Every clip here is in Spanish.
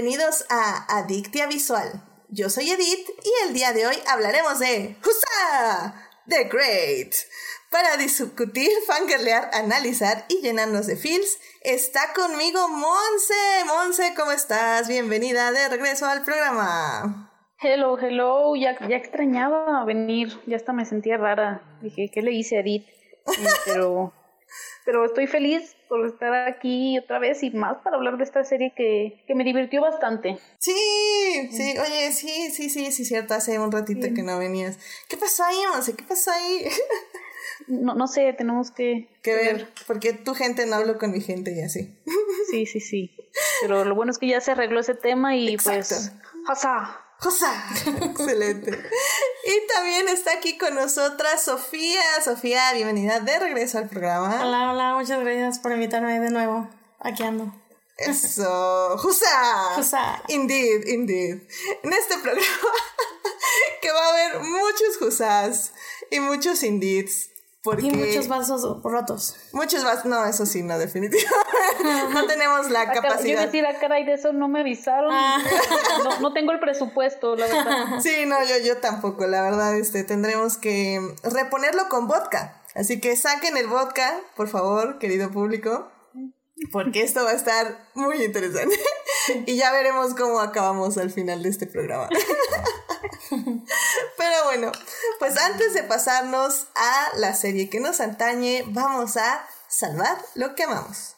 bienvenidos a Adictia Visual. Yo soy Edith y el día de hoy hablaremos de ¡Husa! The Great. Para discutir, fangirlear, analizar y llenarnos de feels, está conmigo Monse. Monse, ¿cómo estás? Bienvenida de regreso al programa. Hello, hello, ya, ya extrañaba venir, ya hasta me sentía rara. Dije, ¿qué le hice a Edith? Pero, pero estoy feliz por estar aquí otra vez y más para hablar de esta serie que, que me divirtió bastante. Sí, sí, oye, sí, sí, sí, sí, cierto, hace un ratito que no venías. ¿Qué pasó ahí, Monse? ¿Qué pasó ahí? No, no sé, tenemos que, que ver, porque tu gente no hablo con mi gente y así. Sí, sí, sí. Pero lo bueno es que ya se arregló ese tema y pues... ¡Josa! ¡Josa! Excelente. Y también está aquí con nosotras Sofía. Sofía, bienvenida de regreso al programa. Hola, hola, muchas gracias por invitarme de nuevo. Aquí ando. Eso, ¡Jusa! ¡Jusa! Indeed, indeed. En este programa que va a haber muchos Jusas y muchos Indeeds y muchos vasos rotos. Muchos vasos, no, eso sí, no, definitivamente. no tenemos la capacidad. Yo iba a decir, a ah, caray, de eso no me avisaron. Ah. No, no, tengo el presupuesto, la verdad. Sí, no, yo, yo tampoco, la verdad, este, tendremos que reponerlo con vodka. Así que saquen el vodka, por favor, querido público, porque esto va a estar muy interesante. y ya veremos cómo acabamos al final de este programa. Pero bueno, pues antes de pasarnos a la serie que nos antañe, vamos a salvar lo que amamos.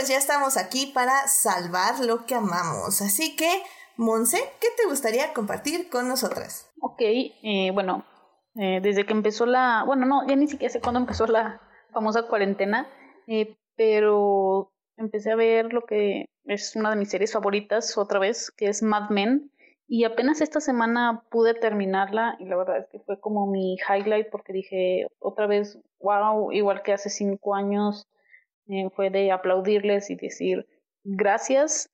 Pues ya estamos aquí para salvar lo que amamos. Así que Monse, ¿qué te gustaría compartir con nosotras? Ok, eh, bueno, eh, desde que empezó la, bueno, no, ya ni siquiera sé cuándo empezó la famosa cuarentena, eh, pero empecé a ver lo que es una de mis series favoritas otra vez, que es Mad Men, y apenas esta semana pude terminarla y la verdad es que fue como mi highlight porque dije otra vez, wow, igual que hace cinco años, fue de aplaudirles y decir gracias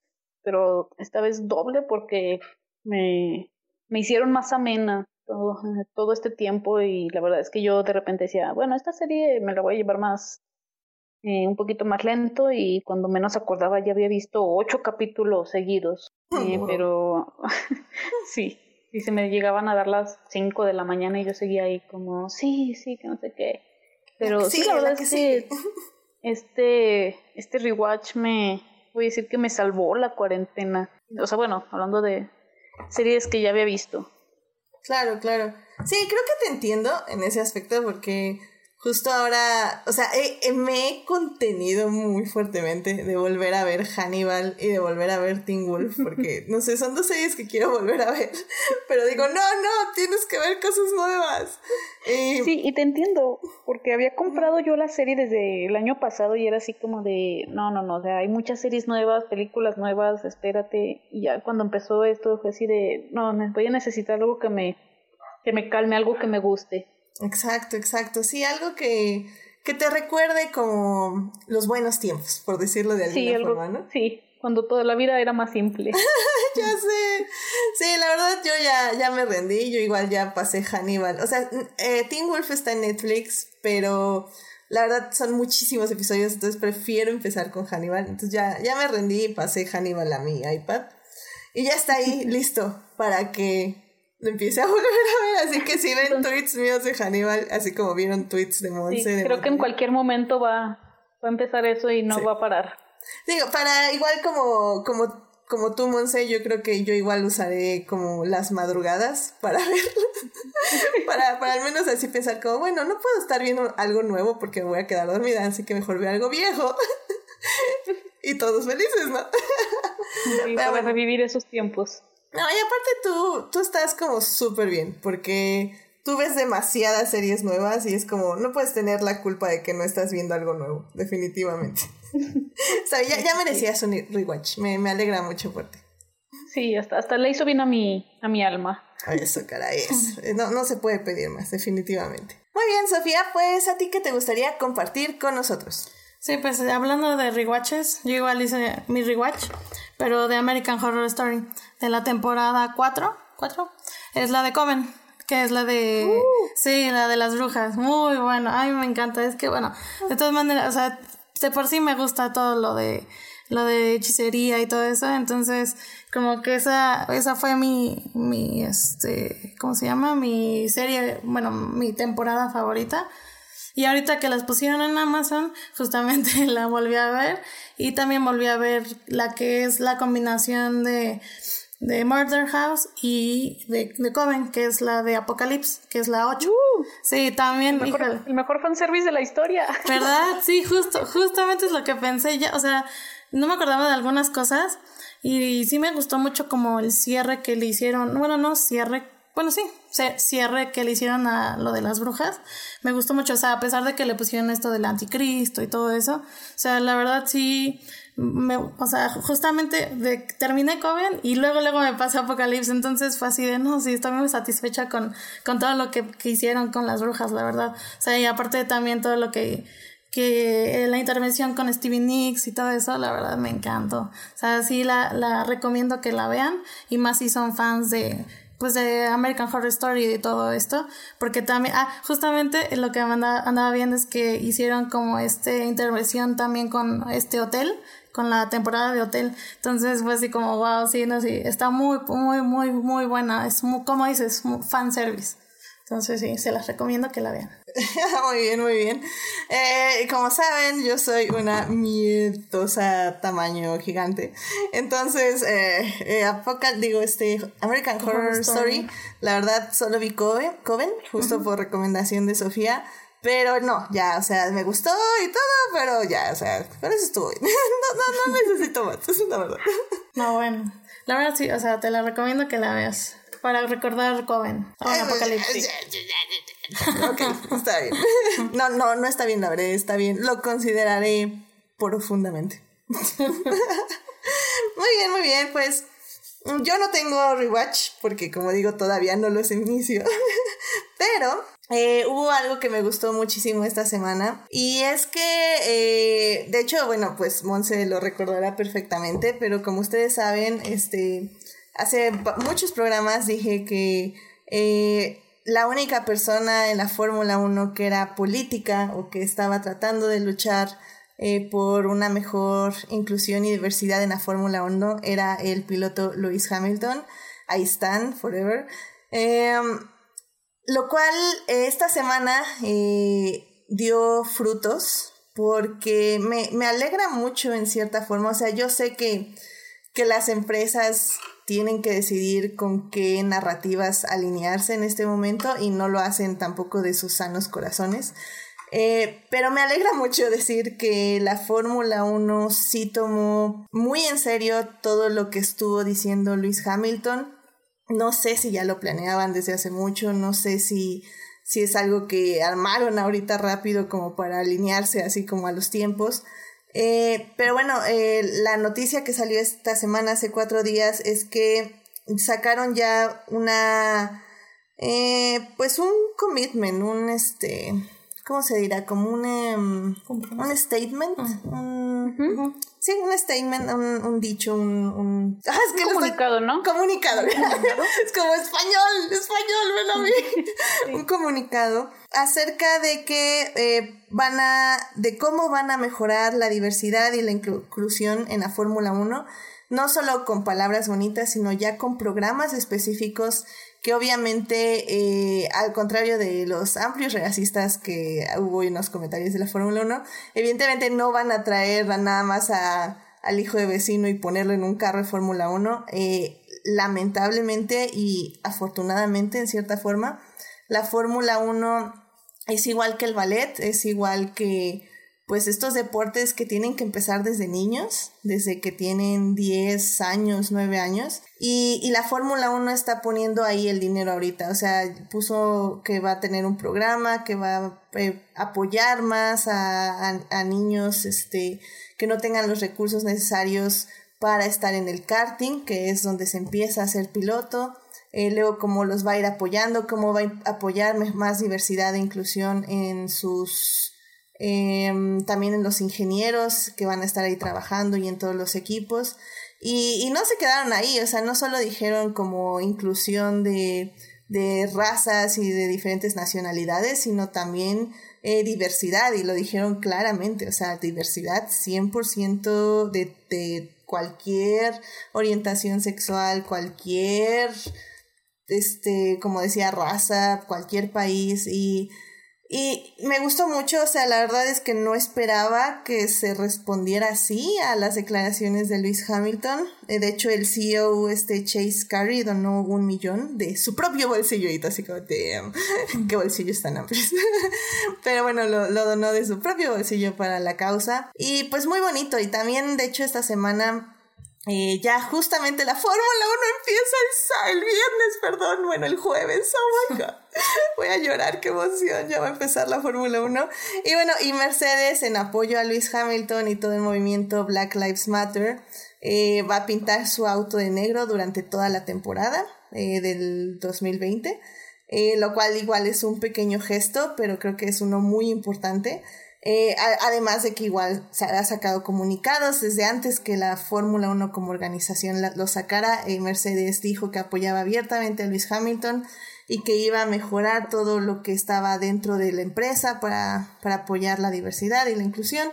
pero esta vez doble porque me, me hicieron más amena todo, todo este tiempo y la verdad es que yo de repente decía, bueno, esta serie me la voy a llevar más, eh, un poquito más lento y cuando menos acordaba ya había visto ocho capítulos seguidos, eh, pero sí, sí se me llegaban a dar las cinco de la mañana y yo seguía ahí como, sí, sí, que no sé qué. Pero sí, la verdad es que este, este rewatch me, voy a decir que me salvó la cuarentena. O sea, bueno, hablando de series que ya había visto. Claro, claro. Sí, creo que te entiendo en ese aspecto porque justo ahora, o sea, me he contenido muy fuertemente de volver a ver Hannibal y de volver a ver Teen Wolf, porque, no sé, son dos series que quiero volver a ver, pero digo, no, no, tienes que ver cosas nuevas. Sí, y te entiendo, porque había comprado yo la serie desde el año pasado y era así como de, no, no, no, o sea, hay muchas series nuevas, películas nuevas, espérate, y ya cuando empezó esto fue así de, no, voy a necesitar algo que me, que me calme, algo que me guste. Exacto, exacto. Sí, algo que, que te recuerde como los buenos tiempos, por decirlo de alguna forma, ¿no? Sí, cuando toda la vida era más simple. ya sé. Sí, la verdad yo ya, ya me rendí, yo igual ya pasé Hannibal. O sea, eh, Teen Wolf está en Netflix, pero la verdad son muchísimos episodios, entonces prefiero empezar con Hannibal. Entonces ya, ya me rendí y pasé Hannibal a mi iPad. Y ya está ahí, listo, para que lo empiece a volver a ver. Así que si ven tweets míos de Hannibal, así como vieron tweets de Monse. creo que en cualquier momento va, va a empezar eso y no va a parar. Digo, para igual como, como, como tú, Monse, yo creo que yo igual usaré como las madrugadas para ver, para, para al menos así pensar como, bueno, no puedo estar viendo algo nuevo porque me voy a quedar dormida, así que mejor veo algo viejo. y todos felices, ¿no? para revivir esos tiempos. No, y aparte tú, tú estás como súper bien, porque tú ves demasiadas series nuevas y es como, no puedes tener la culpa de que no estás viendo algo nuevo, definitivamente. o sea, ya, ya merecías un rewatch, me, me alegra mucho por ti. Sí, hasta, hasta le hizo bien a mi, a mi alma. Eso, caray, eso. No, no se puede pedir más, definitivamente. Muy bien, Sofía, pues a ti qué te gustaría compartir con nosotros. Sí, pues hablando de rewatches, yo igual hice mi rewatch, pero de American Horror Story, de la temporada 4, 4, es la de Coven, que es la de... Uh. Sí, la de las brujas, muy bueno, a mí me encanta, es que bueno, de todas maneras, o sea, de por sí me gusta todo lo de lo de hechicería y todo eso, entonces como que esa esa fue mi mi este, ¿cómo se llama? mi serie, bueno, mi temporada favorita. Y ahorita que las pusieron en Amazon, justamente la volví a ver y también volví a ver la que es la combinación de de Murder House y de, de Coven, que es la de Apocalypse, que es la 8. sí, también. Uh. El mejor, el mejor fanservice de la historia. ¿Verdad? Sí, justo, justamente es lo que pensé ya. O sea, no me acordaba de algunas cosas y, sí me gustó mucho como el cierre que le hicieron. Bueno, no cierre. Bueno, sí, cierre que le hicieron a lo de las brujas. Me gustó mucho, o sea, a pesar de que le pusieron esto del anticristo y todo eso. O sea, la verdad sí me, o sea, justamente de, terminé Coven y luego luego me pasó Apocalipsis, entonces fue así de, no, sí, estoy muy satisfecha con, con todo lo que, que hicieron con las brujas, la verdad. O sea, y aparte también todo lo que, que la intervención con Stevie Nicks y todo eso, la verdad me encantó. O sea, sí la, la recomiendo que la vean y más si son fans de pues de American Horror Story y todo esto, porque también, ah, justamente lo que andaba, andaba viendo es que hicieron como este intervención también con este hotel, con la temporada de hotel. Entonces fue así como, wow, sí, no, sí, está muy, muy, muy, muy buena. Es muy, como dices, fan service. Entonces sí, se las recomiendo que la vean. muy bien, muy bien. Eh, como saben, yo soy una miedosa tamaño gigante. Entonces, eh, eh digo, este American Horror, Story. la verdad solo vi Coven, Coven justo por recomendación de Sofía. Pero no, ya, o sea, me gustó y todo, pero ya, o sea, con eso estuvo bien. no, no, no necesito más, es la verdad. No, bueno. La verdad sí, o sea, te la recomiendo que la veas. Para recordar Coven. O Apocalipsis. ok, está bien. No, no, no está bien, la verdad, está bien. Lo consideraré profundamente. muy bien, muy bien, pues. Yo no tengo rewatch porque como digo todavía no los inicio. Pero eh, hubo algo que me gustó muchísimo esta semana y es que, eh, de hecho, bueno, pues Monse lo recordará perfectamente, pero como ustedes saben, este, hace muchos programas dije que eh, la única persona en la Fórmula 1 que era política o que estaba tratando de luchar por una mejor inclusión y diversidad en la Fórmula 1 era el piloto Lewis Hamilton. Ahí están, forever. Em, lo cual eh, esta semana eh, dio frutos porque me, me, alegra mucho en cierta forma. O sea, yo sé que, que las empresas tienen que decidir con qué narrativas alinearse en este momento y no lo hacen tampoco de sus sanos corazones. Eh, pero me alegra mucho decir que la Fórmula 1 sí tomó muy en serio todo lo que estuvo diciendo Luis Hamilton no sé si ya lo planeaban desde hace mucho, no sé si, si es algo que armaron ahorita rápido como para alinearse así como a los tiempos. Eh, pero bueno, eh, la noticia que salió esta semana, hace cuatro días, es que sacaron ya una, eh, pues un commitment, un este, ¿cómo se dirá? Como un, em, un statement, un, Sí, un statement, un, dicho, un... un... Ah, es que comunicado, ¿no? Comunicado. es como español, español, ven a mí. Un comunicado acerca de que eh, van a... de cómo van a mejorar la diversidad y la inclusión en la Fórmula 1 no solo con palabras bonitas, sino ya con programas específicos que obviamente, eh, al contrario de los amplios racistas que hubo en los comentarios de la Fórmula 1, evidentemente no van a traer nada más a, al hijo de vecino y ponerlo en un carro de Fórmula 1. Eh, lamentablemente y afortunadamente, en cierta forma, la Fórmula 1 es igual que el ballet, es igual que pues estos deportes que tienen que empezar desde niños, desde que tienen 10 años, 9 años. Y, la Fórmula 1 está poniendo ahí el dinero ahorita, o sea, puso que va a tener un programa, que va a eh, apoyar más a, a, niños este, que no tengan los recursos necesarios para estar en el karting, que es donde se empieza a ser piloto. Eh, luego cómo los va a ir apoyando, cómo va a apoyar más diversidad e inclusión en sus em, también en los ingenieros que van a estar ahí trabajando y en todos los equipos. Y, y no se quedaron ahí, o sea, no solo dijeron como inclusión de, de razas y de diferentes nacionalidades, sino también eh, diversidad, y lo dijeron claramente, o sea, diversidad 100% de, de cualquier orientación sexual, cualquier, este, como decía, raza, cualquier país, y y me gustó mucho, o sea, la verdad es que no esperaba que se respondiera así a las declaraciones de Luis Hamilton. Eh, de hecho, el CEO, este Chase Carey, donó un millón de su propio bolsillo, y así como, damn, qué bolsillos tan amplios. Pero bueno, lo, lo donó de su propio bolsillo para la causa. Y pues muy bonito, y también, de hecho, esta semana eh, ya justamente la Fórmula 1 empieza el, viernes, perdón, bueno, el jueves, oh my god. Voy a llorar, qué emoción, ya va a empezar la Fórmula 1. Y bueno, y Mercedes, en apoyo a Luis Hamilton y todo el movimiento Black Lives Matter, eh, va a pintar su auto de negro durante toda la temporada eh, del 2020, eh, lo cual igual es un pequeño gesto, pero creo que es uno muy importante. Eh, además de que igual se ha sacado comunicados desde antes que la Fórmula 1 como organización lo sacara, eh, Mercedes dijo que apoyaba abiertamente a Luis Hamilton y que iba a mejorar todo lo que estaba dentro de la empresa para, para apoyar la diversidad y la inclusión.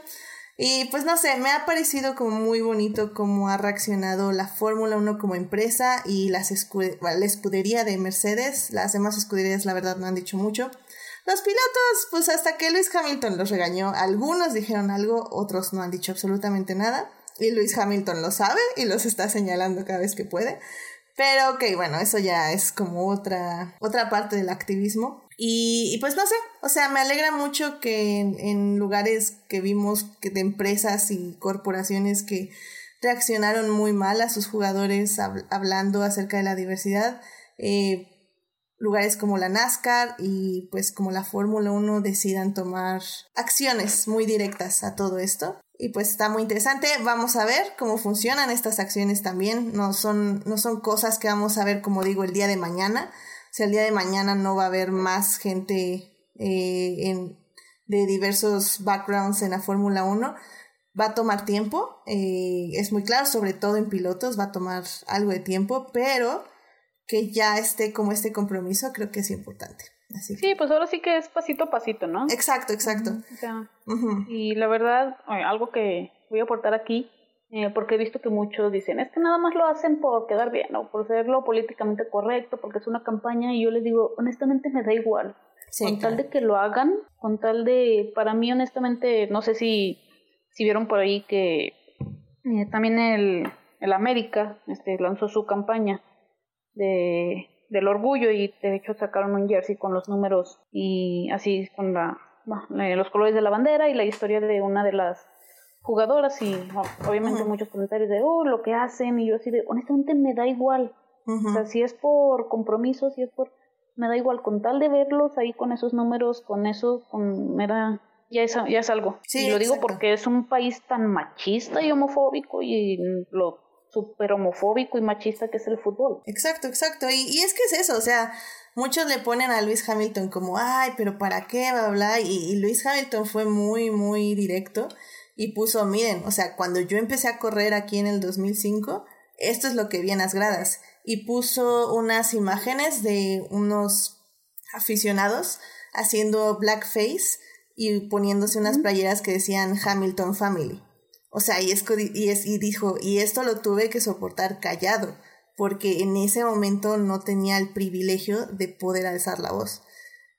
Y pues no sé, me ha parecido como muy bonito cómo ha reaccionado la Fórmula 1 como empresa y las la escudería de Mercedes. Las demás escuderías la verdad no han dicho mucho. Los pilotos, pues hasta que Luis Hamilton los regañó, algunos dijeron algo, otros no han dicho absolutamente nada. Y Luis Hamilton lo sabe y los está señalando cada vez que puede. Pero ok, bueno, eso ya es como otra, otra parte del activismo. Y, pues no sé, o sea, me alegra mucho que en, lugares que vimos que de empresas y corporaciones que reaccionaron muy mal a sus jugadores hablando acerca de la diversidad, eh, lugares como la NASCAR y pues como la Fórmula 1 decidan tomar acciones muy directas a todo esto. Y pues está muy interesante. Vamos a ver cómo funcionan estas acciones también. No son, no son cosas que vamos a ver, como digo, el día de mañana. O sea, el día de mañana no va a haber más gente eh, en, de diversos backgrounds en la Fórmula 1. Va a tomar tiempo, eh, es muy claro, sobre todo en pilotos, va a tomar algo de tiempo, pero que ya esté como este compromiso, creo que es importante. Así Sí, pues ahora sí que es pasito a pasito, ¿no? Exacto, exacto. Y la verdad, algo que voy a aportar aquí, eh, porque he visto que muchos dicen, es que nada más lo hacen por quedar bien o por ser lo políticamente correcto, porque es una campaña, y yo les digo, honestamente me da igual. con tal de que lo hagan, con tal de, para mí honestamente, no sé si, si vieron por ahí que eh, también el, el América este, lanzó su campaña de, del orgullo y de hecho sacaron un jersey con los números y así con la, eh, los colores de la bandera y la historia de una de las jugadoras y obviamente muchos comentarios de oh lo que hacen y yo así de honestamente me da igual o sea si es por compromiso si es por me da igual con tal de verlos ahí con esos números con eso con me da ya es, ya es algo. Y lo digo porque es un país tan machista y homofóbico y lo súper homofóbico y machista que es el fútbol. Exacto, exacto. Y, y, es que es eso, o sea, muchos le ponen a Luis Hamilton como, ay, pero ¿para qué? Bla, bla. Y, y Luis Hamilton fue muy, muy directo y puso, miren, o sea, cuando yo empecé a correr aquí en el 2005, esto es lo que vi en las gradas. Y puso unas imágenes de unos aficionados haciendo blackface y poniéndose unas playeras que decían Hamilton Family. O sea, y, es, y, es, y dijo, y esto lo tuve que soportar callado, porque en ese momento no tenía el privilegio de poder alzar la voz.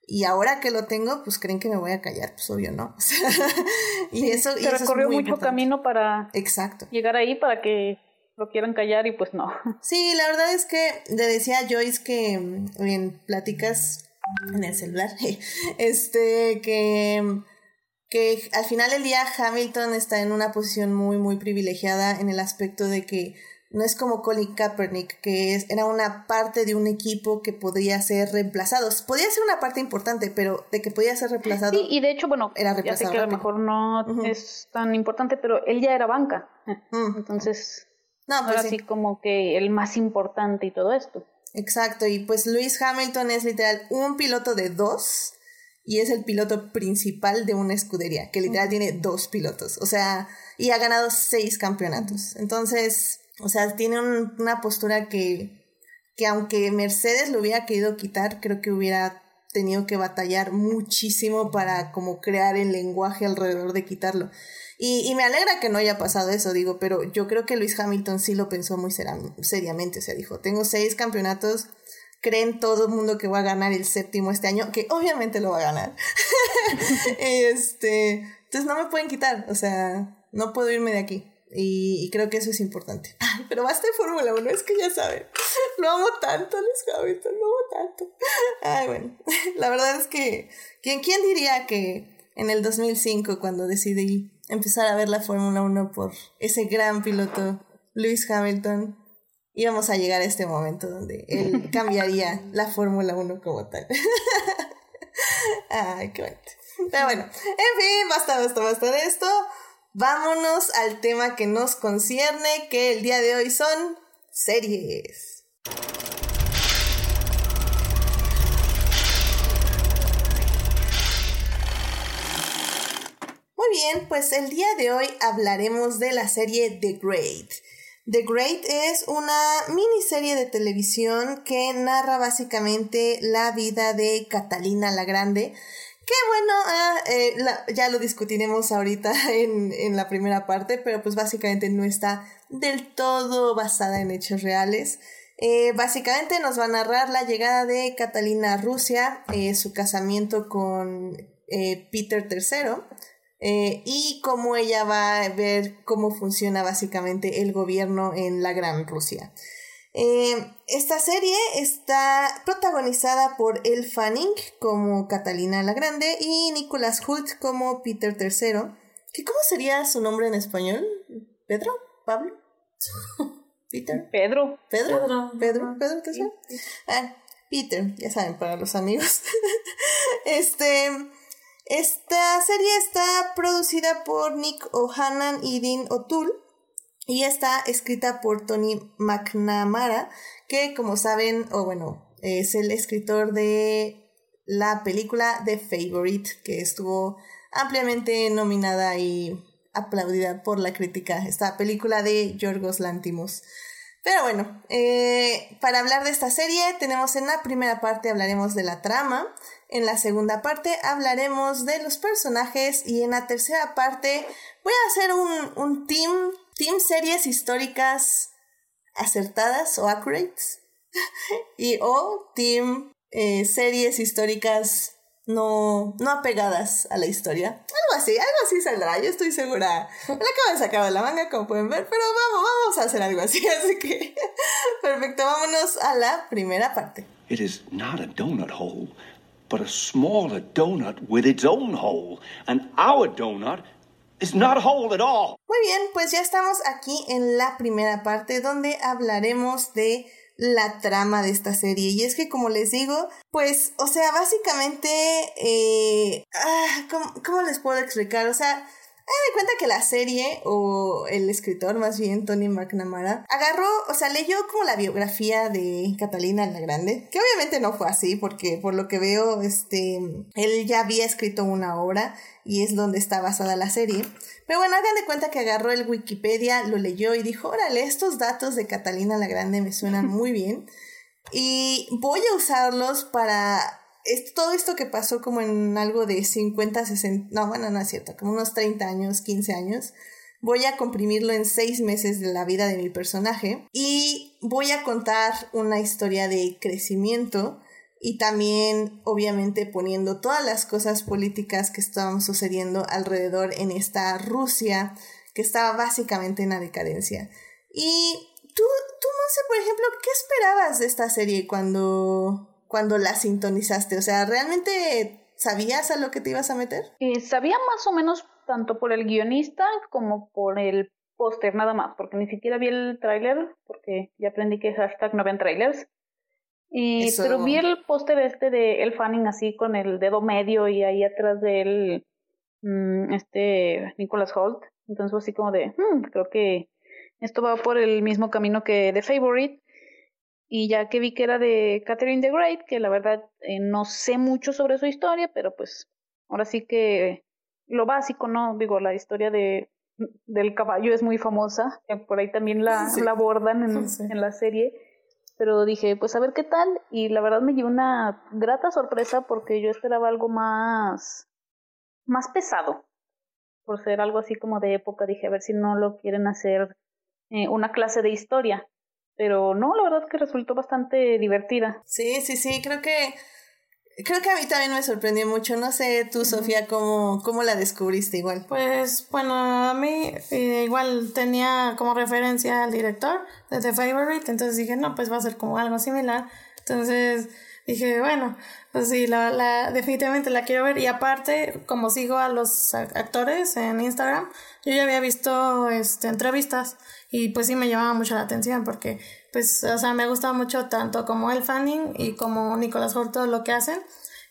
Y ahora que lo tengo, pues creen que me voy a callar, pues obvio no. y eso, Se recorrió mucho camino para Exacto. llegar ahí para que lo quieran callar y pues no. Sí, la verdad es que le decía a Joyce que mm, en pláticas en el celular, este, que que al final del día Hamilton está en una posición muy, muy privilegiada en el aspecto de que no es como Colin Kaepernick, que es, era una parte de un equipo que podía ser reemplazado. Podía ser una parte importante, pero de que podía ser reemplazado. Sí, y de hecho, bueno, era ya sé que a lo mejor no es tan importante, pero él ya era banca. Mm. Entonces, no, pues ahora sí. como que el más importante y todo esto. Exacto, y pues Luis Hamilton es literal un piloto de dos y es el piloto principal de una escudería, que literal tiene dos pilotos, o sea, y ha ganado seis campeonatos. Entonces, o sea, tiene una postura que, que aunque Mercedes lo hubiera querido quitar, creo que hubiera tenido que batallar muchísimo para como crear el lenguaje alrededor de quitarlo. Y, y, me alegra que no haya pasado eso, digo, pero yo creo que Luis Hamilton sí lo pensó muy seriamente, o sea, dijo, tengo seis campeonatos, creen todo el mundo que va a ganar el séptimo este año, que obviamente lo va a ganar. este, entonces no me pueden quitar, o sea, no puedo irme de aquí. Y, creo que eso es importante. pero basta de Fórmula 1, es que ya saben. Lo amo tanto, Luis Hamilton, lo amo tanto. Ay, bueno, la verdad es que, ¿quién, quién diría que en el 2005, cuando decidí empezar a ver la Fórmula 1 por ese gran piloto, Lewis Hamilton, íbamos a llegar a este momento donde él cambiaría la Fórmula 1 como tal. Ay, qué bonito. Pero bueno, en fin, basta, basta, basta de esto. Vámonos al tema que nos concierne, que el día de hoy son series. Muy bien, pues el día de hoy hablaremos de la serie The Great. The Great es una miniserie de televisión que narra básicamente la vida de Catalina la Grande. Que bueno, ah, eh, ya lo discutiremos ahorita en, en la primera parte, pero pues básicamente no está del todo basada en hechos reales. Eh, básicamente nos va a narrar la llegada de Catalina a Rusia, eh, su casamiento con Peter III, eh, y cómo ella va a ver cómo funciona básicamente el gobierno en la Gran Rusia. Eh, esta serie está protagonizada por Elle Fanning como Catalina la Grande y Nicholas Hoult como Peter III. ¿Qué, ¿Cómo sería su nombre en español? ¿Pedro? ¿Pablo? ¿Peter? Pedro. ¿Pedro? ¿Pedro? ¿Pedro? ¿Pedro? Ah, Peter, ya saben, para los amigos. este... Esta serie está producida por Nick O'Hannon y Dean O'Toole y está escrita por Tony McNamara, que como saben, o bueno, es el escritor de la película The Favorite, que estuvo ampliamente nominada y aplaudida por la crítica, esta película de Yorgos Lantimos. Pero bueno, eh, para hablar de esta serie tenemos en la primera parte hablaremos de la trama, en la segunda parte hablaremos de los personajes y en la tercera parte voy a hacer un, un team, team series históricas acertadas o accurate y o team eh, series históricas no, no apegadas a la historia. Algo así, algo así saldrá, yo estoy segura. Me la acabo de sacar de la manga, como pueden ver, pero vamos, vamos a hacer algo así, así que perfecto, vámonos a la primera parte. It is not a donut hole, but a smaller donut with its own hole, and our donut is not a hole at all. Muy bien, pues ya estamos aquí en la primera parte donde hablaremos de la trama de esta serie. Y es que, como les digo, pues, o sea, básicamente, eh, ah, ¿cómo, les puedo explicar? O sea, me cuenta que la serie, o el escritor más bien, Tony McNamara, agarró, o sea, leyó como la biografía de Catalina la Grande, que obviamente no fue así, porque por lo que veo, este, él ya había escrito una obra y es donde está basada la serie. Pero bueno, hagan de cuenta que agarró el Wikipedia, lo leyó y dijo, órale, estos datos de Catalina la Grande me suenan muy bien y voy a usarlos para todo esto que pasó como en algo de 50, 60, no, bueno, no es cierto, como unos 30 años, 15 años. Voy a comprimirlo en seis meses de la vida de mi personaje y voy a contar una historia de crecimiento y también obviamente poniendo todas las cosas políticas que estaban sucediendo alrededor en esta Rusia que estaba básicamente en la decadencia. Y tú, tú no sé, por ejemplo, ¿qué esperabas de esta serie cuando, cuando la sintonizaste? O sea, ¿realmente sabías a lo que te ibas a meter? Eh, sabía más o menos tanto por el guionista como por el póster nada más, porque ni siquiera vi el tráiler, porque ya aprendí que hashtag no ven trailers. Y, Pero vi el póster este de El Fanning así con el dedo medio y ahí atrás de él mm, este Nicholas Holt. Entonces así como de, hmm, creo que esto va por el mismo camino que The Favorite. Y ya que vi que era de Catherine the Great, que la verdad eh, no sé mucho sobre su historia, pero pues ahora sí que lo básico, ¿no? Digo, la historia de del caballo es muy famosa, que por ahí también la, la abordan en, en la serie pero dije, pues a ver qué tal. Y la verdad me dio una grata sorpresa porque yo esperaba algo más, más pesado. Por ser algo así como de época, dije, a ver si no lo quieren hacer eh, una clase de historia. Pero no, la verdad es que resultó bastante divertida. Sí, sí, sí, creo que Creo que a mí también me sorprendió mucho. No sé tú, Sofía, cómo, cómo la descubriste igual. Pues bueno, a mí eh, igual tenía como referencia al director de The Favorite, entonces dije, no, pues va a ser como algo similar. Entonces dije, bueno, pues sí, la, la, definitivamente la quiero ver. Y aparte, como sigo a los actores en Instagram, yo ya había visto este, entrevistas y pues sí me llamaba mucho la atención porque pues, o sea, me gusta mucho tanto como el Fanning y como Nicolás Holt todo lo que hacen.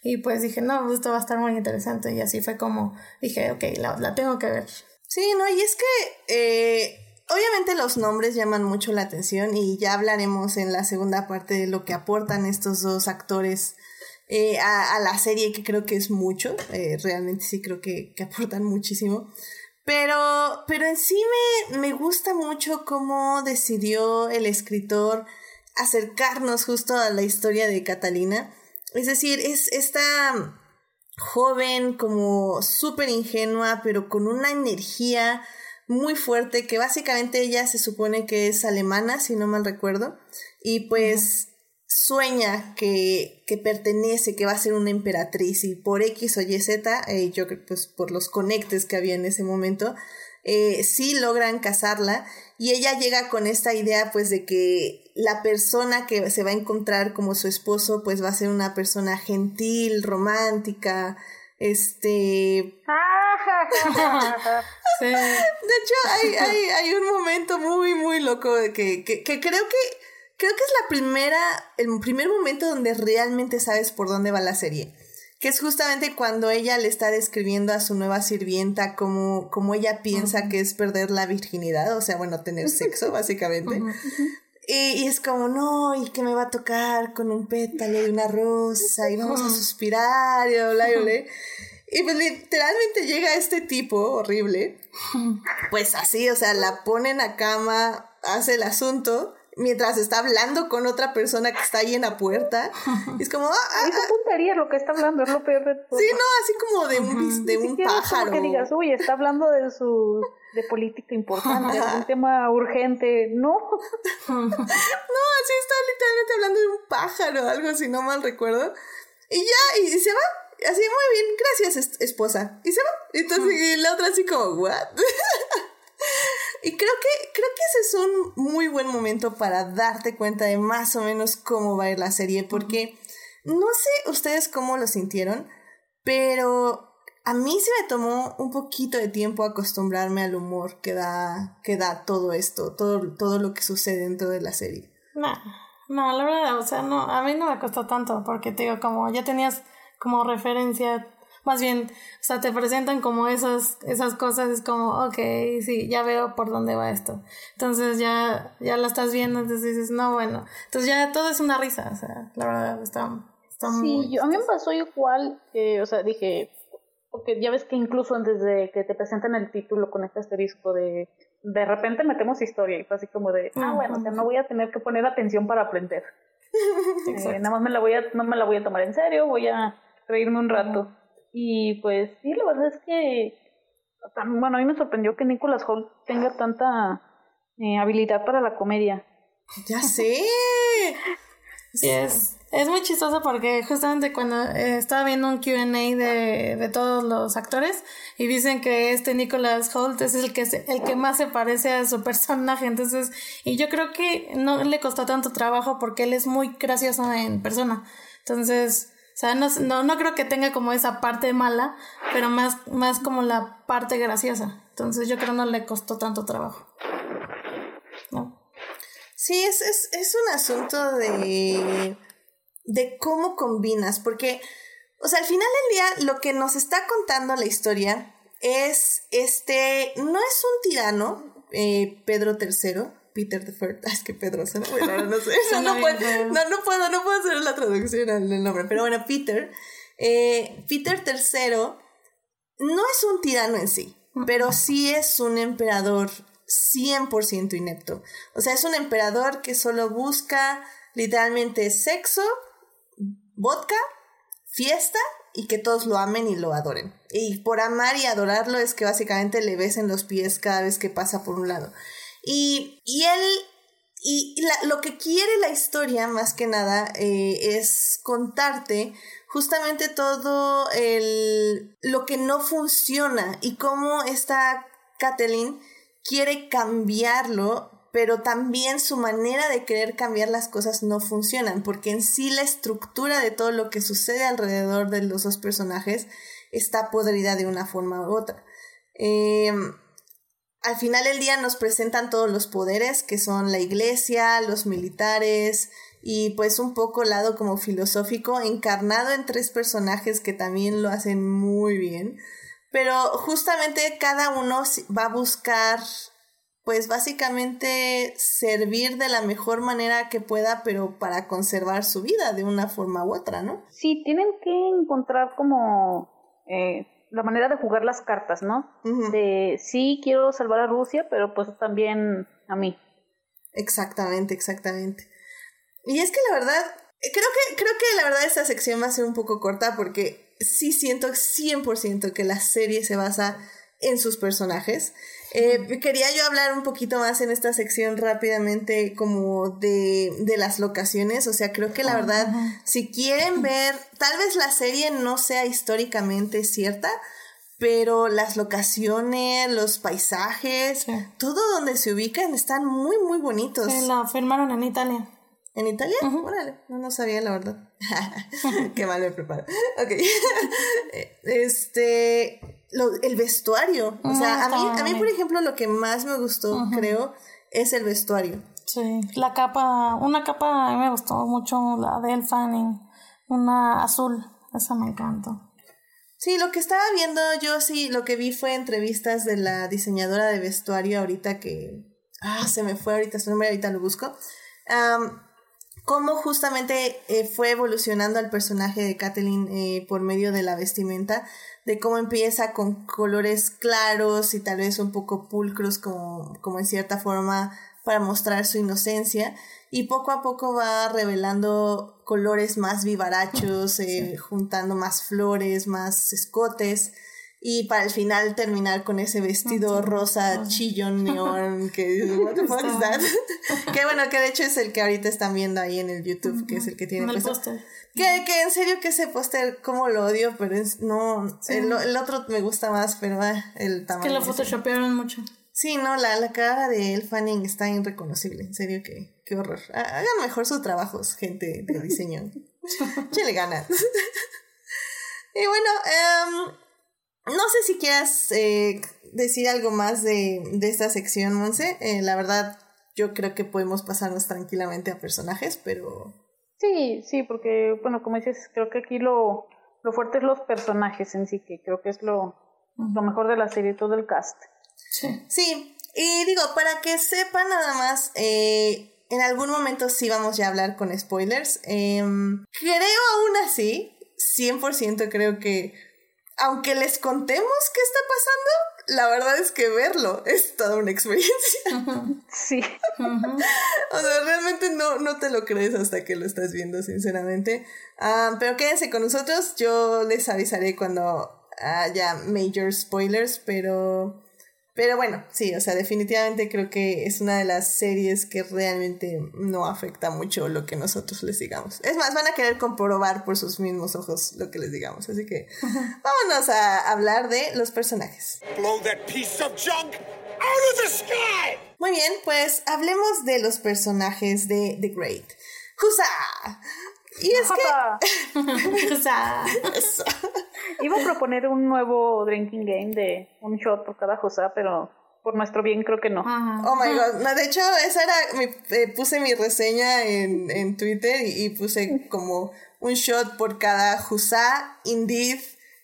Y pues dije, no, pues, esto va a estar muy interesante. Y así fue como dije, ok, la, la tengo que ver. Sí, no, y es que eh, obviamente los nombres llaman mucho la atención y ya hablaremos en la segunda parte de lo que aportan estos dos actores eh, a, a, la serie, que creo que es mucho. Eh, realmente sí creo que, que aportan muchísimo. Pero, pero en sí me, me gusta mucho cómo decidió el escritor acercarnos justo a la historia de Catalina. Es decir, es esta joven como súper ingenua, pero con una energía muy fuerte, que básicamente ella se supone que es alemana, si no mal recuerdo, y pues sueña que, que, pertenece, que va a ser una emperatriz y por X o Y Z, eh, yo creo pues por los conectes que había en ese momento, eh, sí logran casarla y ella llega con esta idea pues de que la persona que se va a encontrar como su esposo pues va a ser una persona gentil, romántica, este... De hecho, hay, hay, hay, un momento muy, muy loco que, que, que creo que creo que es la primera, el primer momento donde realmente sabes por dónde va la serie. Que es justamente cuando ella le está describiendo a su nueva sirvienta cómo, cómo ella piensa que es perder la virginidad, o sea, bueno, tener sexo, básicamente. y, es como, no, y que me va a tocar con un pétalo de una rosa, y vamos a suspirar, y bla, bla, bla. Y pues literalmente llega este tipo horrible, pues así, o sea, la pone en la cama, hace el asunto, mientras está hablando con otra persona que está ahí en la puerta. es como, ah, ah, ah. puntería lo que está hablando, es lo peor de todo. Sí, no, así como de un, de un pájaro. que digas, uy, está hablando de su de política importante, de un tema urgente. No. no, así está literalmente hablando de un pájaro, algo así, no mal recuerdo. Y ya, y, se va. Así, muy bien, gracias, esposa. Y se va. Entonces, y la otra así como, ¿what? Y creo que, creo que ese es un muy buen momento para darte cuenta de más o menos cómo va a ir la serie, porque no sé ustedes cómo lo sintieron, pero a mí se me tomó un poquito de tiempo acostumbrarme al humor que da, que da todo esto, todo, todo lo que sucede dentro de la serie. No, no, la verdad, o sea, no, a mí no me costó tanto, porque te digo, como ya tenías como referencia más bien, o sea, te presentan como esas, esas cosas, es como, ok, sí, ya veo por dónde va esto. Entonces ya, ya la estás viendo, entonces dices, no, bueno. Entonces ya todo es una risa, o sea, la verdad, está, está muy... Sí, a mí me pasó igual, que, o sea, dije, porque ya ves que incluso antes de que te presentan el título con este asterisco de de repente metemos historia y fue así como de, ah, bueno, o sea, no voy a tener que poner atención para aprender. eh, nada más me la voy a, no me la voy a tomar en serio, voy a reírme un rato. Y pues sí, la verdad es que, bueno, a mí me sorprendió que Nicholas Holt tenga tanta eh, habilidad para la comedia. Ya sé. es, es muy chistoso porque justamente cuando eh, estaba viendo un QA de, de todos los actores y dicen que este Nicholas Holt es el que, el que más se parece a su personaje. Entonces, y yo creo que no le costó tanto trabajo porque él es muy gracioso en persona. Entonces, o sea, no, no, no creo que tenga como esa parte mala, pero más, más como la parte graciosa. Entonces yo creo no le costó tanto trabajo. ¿No? Sí, es, es, es un asunto de, de cómo combinas, porque, o sea, al final del día lo que nos está contando la historia es este, no es un tirano, eh, Pedro III, Peter the First. Es que Pedro suena no sé. no, puedo, no, no, puedo, no puedo hacer la traducción al nombre. Pero bueno, Peter. Eh, Peter III no es un tirano en sí, pero sí es un emperador 100% inepto. O sea, es un emperador que solo busca literalmente sexo, vodka, fiesta y que todos lo amen y lo adoren. Y por amar y adorarlo es que básicamente le besen los pies cada vez que pasa por un lado. Y, y él, y lo que quiere la historia más que nada eh, es contarte justamente todo el, lo que no funciona y cómo esta Kathleen quiere cambiarlo, pero también su manera de querer cambiar las cosas no funcionan, porque en sí la estructura de todo lo que sucede alrededor de los dos personajes está podrida de una forma u otra. Em, al final del día nos presentan todos los poderes, que son la iglesia, los militares y pues un poco lado como filosófico, encarnado en tres personajes que también lo hacen muy bien. Pero justamente cada uno va a buscar, pues básicamente servir de la mejor manera que pueda, pero para conservar su vida de una forma u otra, ¿no? Sí, tienen que encontrar como eh, la manera de jugar las cartas, ¿no? De sí quiero salvar a Rusia, pero pues también a mí. Exactamente, exactamente. Y es que la verdad, creo que, creo que la verdad esta sección va a ser un poco corta porque sí siento 100% que la serie se basa en sus personajes. Eh, quería yo hablar un poquito más en esta sección rápidamente como de, de las locaciones, o sea, creo que la verdad, si quieren ver, tal vez la serie no sea históricamente cierta, pero las locaciones, los paisajes, todo donde se ubican están muy, muy bonitos. Se la filmaron en Italia. ¿En Italia? Órale, no, no sabía la verdad. Qué mal me preparo. Ok. este, el vestuario. O sea, a mí, a mí, por ejemplo, lo que más me gustó, creo, es el vestuario. Sí, la capa, una capa a mí me gustó mucho, la del Fanning, una azul, esa me encantó. Sí, lo que estaba viendo yo sí, lo que vi fue entrevistas de la diseñadora de vestuario ahorita que... Ah, se me fue ahorita su nombre, ahorita lo busco cómo justamente eh, fue evolucionando el personaje de Kathleen eh, por medio de la vestimenta, de cómo empieza con colores claros y tal vez un poco pulcros como, como en cierta forma para mostrar su inocencia. Y poco a poco va revelando colores más vivarachos, eh, juntando más flores, más escotes y para el final terminar con ese vestido rosa chillón neón que what the fuck is that que bueno que de hecho es el que ahorita están viendo ahí en el YouTube que es el que tiene el póster. Que, que en serio que ese póster como lo odio pero es, no el, otro me gusta más pero el tamaño es que lo photoshopearon mucho. Sí no la, la cara de El Fanning está irreconocible en serio que qué horror. Hagan mejor sus trabajos gente de diseño. Le ganas. Y bueno um, no sé si quieras eh, decir algo más de, de esta sección, Monse. Eh, la verdad, yo creo que podemos pasarnos tranquilamente a personajes, pero... Sí, sí, porque, bueno, como dices, creo que aquí lo, lo fuerte es los personajes en sí, que creo que es lo, lo mejor de la serie, todo el cast. Sí. Sí, y digo, para que sepan nada más, eh, en algún momento sí vamos ya a hablar con spoilers. Em, creo aún así, 100% creo que aunque les contemos qué está pasando, la verdad es que verlo es toda una experiencia. Sí. o sea, realmente no, no te lo crees hasta que lo estás viendo, sinceramente. Ah, pero quédense con nosotros, yo les avisaré cuando haya major spoilers, pero pero bueno, sí, o sea, definitivamente creo que es una de las series que realmente no afecta mucho lo que nosotros les digamos. Es más, van a querer comprobar por sus mismos ojos lo que les digamos. Así que vámonos a hablar de los personajes. Muy bien, pues hablemos de los personajes de The Great. ¡Husa! Y es que... Eso. Iba a proponer un nuevo drinking game de un shot por cada cosa, pero por nuestro bien creo que no. Oh my god. de hecho, esa era. Mi, eh, puse mi reseña en, en Twitter y, puse como un shot por cada Jusa, Indeed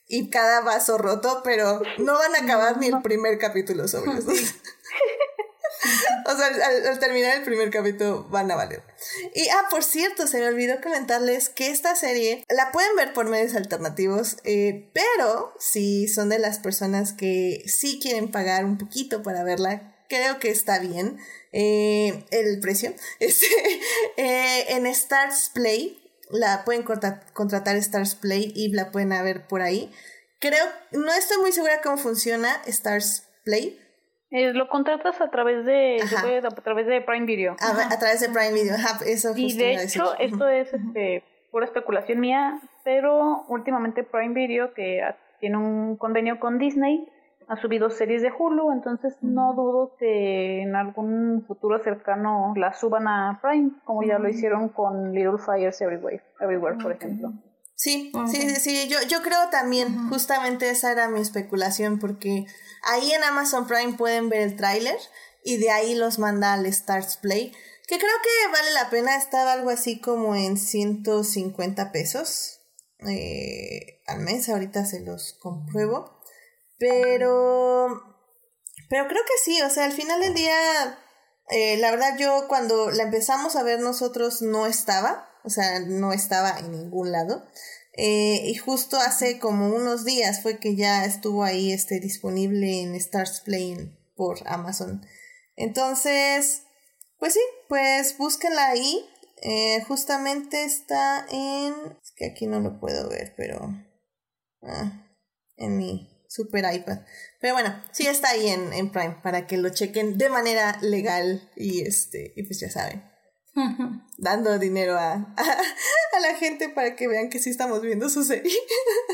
y cada vaso roto, pero no van a acabar ni el primer capítulo sobre eso. o sea, al, terminar el primer capítulo van a valer. Y, ah, por cierto, se me olvidó comentarles que esta serie la pueden ver por medios alternativos, eh, pero si son de las personas que sí quieren pagar un poquito para verla, creo que está bien eh, el precio. Este, eh, en Stars Play, la pueden contratar Stars Play y la pueden ver por ahí. Creo, no estoy muy segura cómo funciona Stars Play. Eh, lo contratas a través de, a través de Prime Video. A, través de Prime Video, eso Y de hecho, esto es este, pura especulación mía, pero últimamente Prime Video, que tiene un convenio con Disney, ha subido series de Hulu, entonces no dudo que en algún futuro cercano la suban a Prime, como ya lo hicieron con Little Fires Everywhere, Everywhere por ejemplo. Sí, sí, sí, yo, yo creo también, justamente esa era mi especulación, porque ahí en Amazon Prime pueden ver el tráiler y de ahí los manda al Stars Play, que creo que vale la pena, estaba algo así como en 150 pesos eh, al mes, ahorita se los compruebo. Pero, pero creo que sí, o sea, al final del día, eh, la verdad yo cuando la empezamos a ver nosotros no estaba, o sea, no estaba en ningún lado. Eh, y justo hace como unos días fue que ya estuvo ahí este, disponible en Stars Play por Amazon. Entonces, pues sí, pues búsquenla ahí. Eh, justamente está en... Es que aquí no lo puedo ver, pero... Ah, en mi super iPad. Pero bueno, sí está ahí en, en, Prime para que lo chequen de manera legal y este, y pues ya saben. Dando dinero a, a, la gente para que vean que sí estamos viendo su serie.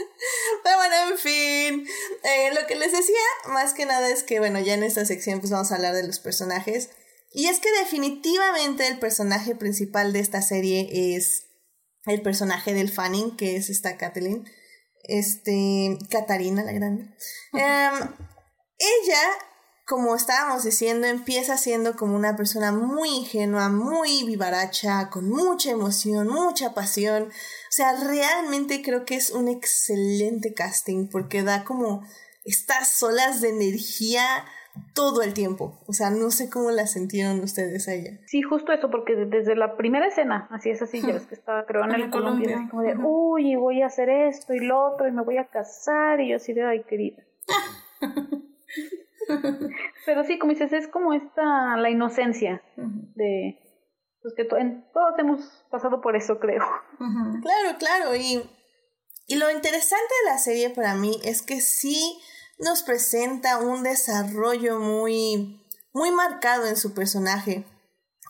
Pero bueno, en fin. Eh, lo que les decía, más que nada, es que bueno, ya en esta sección pues vamos a hablar de los personajes. Y es que definitivamente el personaje principal de esta serie es el personaje del Fanning, que es esta Kathleen este, Catarina la Grande. Em, ella, como estábamos diciendo, empieza siendo como una persona muy ingenua, muy vivaracha, con mucha emoción, mucha pasión. O sea, realmente creo que es un excelente casting porque da como estas olas de energía todo el tiempo. O sea, no sé cómo la sintieron ustedes a ella. Sí, justo eso, porque desde la primera escena, así es así, ya ves que estaba creo en el Colombia, como de, uy, voy a hacer esto y lo otro, y me voy a casar, y yo así de, ay, querida. Pero sí, como dices, es como esta, la inocencia de, pues que todos hemos pasado por eso, creo. Claro, claro, y, y lo interesante de la serie para mí es que sí nos presenta un desarrollo muy, muy marcado en su personaje.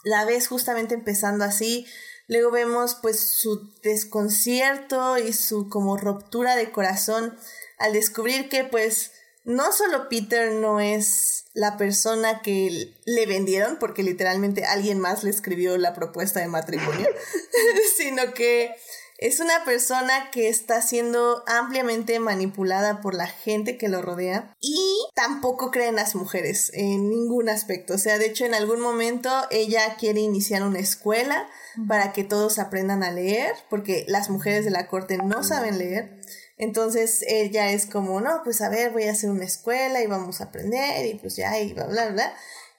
La ves justamente empezando así, luego vemos pues su desconcierto y su como ruptura de corazón al descubrir que pues no solo Peter no es la persona que le vendieron, porque literalmente alguien más le escribió la propuesta de matrimonio, sino que es una persona que está siendo ampliamente manipulada por la gente que lo rodea y tampoco cree en las mujeres en ningún aspecto. O sea, de hecho en algún momento ella quiere iniciar una escuela para que todos aprendan a leer, porque las mujeres de la corte no saben leer. Entonces ella es como, no, pues a ver, voy a hacer una escuela y vamos a aprender y pues ya y bla, bla, bla.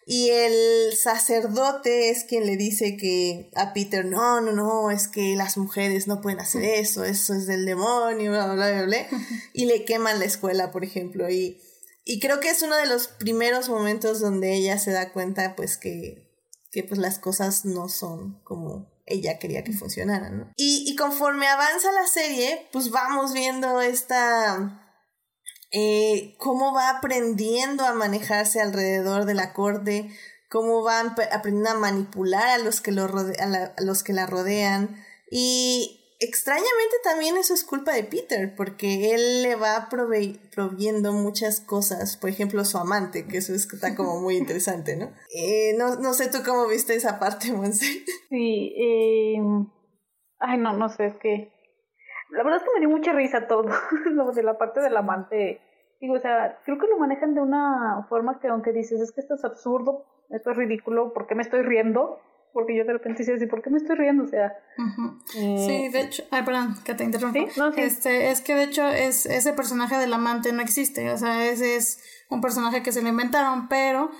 Y el sacerdote es quien le dice que a Peter, no, no, no, es que las mujeres no pueden hacer eso, eso es del demonio, bla, bla, bla, bla. Y le queman la escuela, por ejemplo. Y, y creo que es uno de los primeros momentos donde ella se da cuenta, pues, que, que pues las cosas no son como ella quería que funcionaran, ¿no? Y, y conforme avanza la serie, pues vamos viendo esta eh, cómo va aprendiendo a manejarse alrededor de la corte, cómo va aprendiendo a manipular a los que, lo a, los que la rodean. Y extrañamente también eso es culpa de Peter, porque él le va proviendo muchas cosas, por ejemplo su amante, que eso está como muy interesante, ¿no? Eh, no, no sé tú cómo viste esa parte, Monse. Sí, eh... ay no, no sé, es que la verdad es que me dio mucha risa todo, lo de la parte del amante. Digo, o sea, creo que lo manejan de una forma que aunque dices, es que esto es absurdo, esto es ridículo, ¿por qué me estoy riendo? Porque yo de repente dices, ¿por qué me estoy riendo? O sea... Eh, sí, de hecho... Ay, perdón, que te interrumpo. Este, es que de hecho es, ese personaje del amante no existe, o sea, ese es un personaje que se le inventaron, pero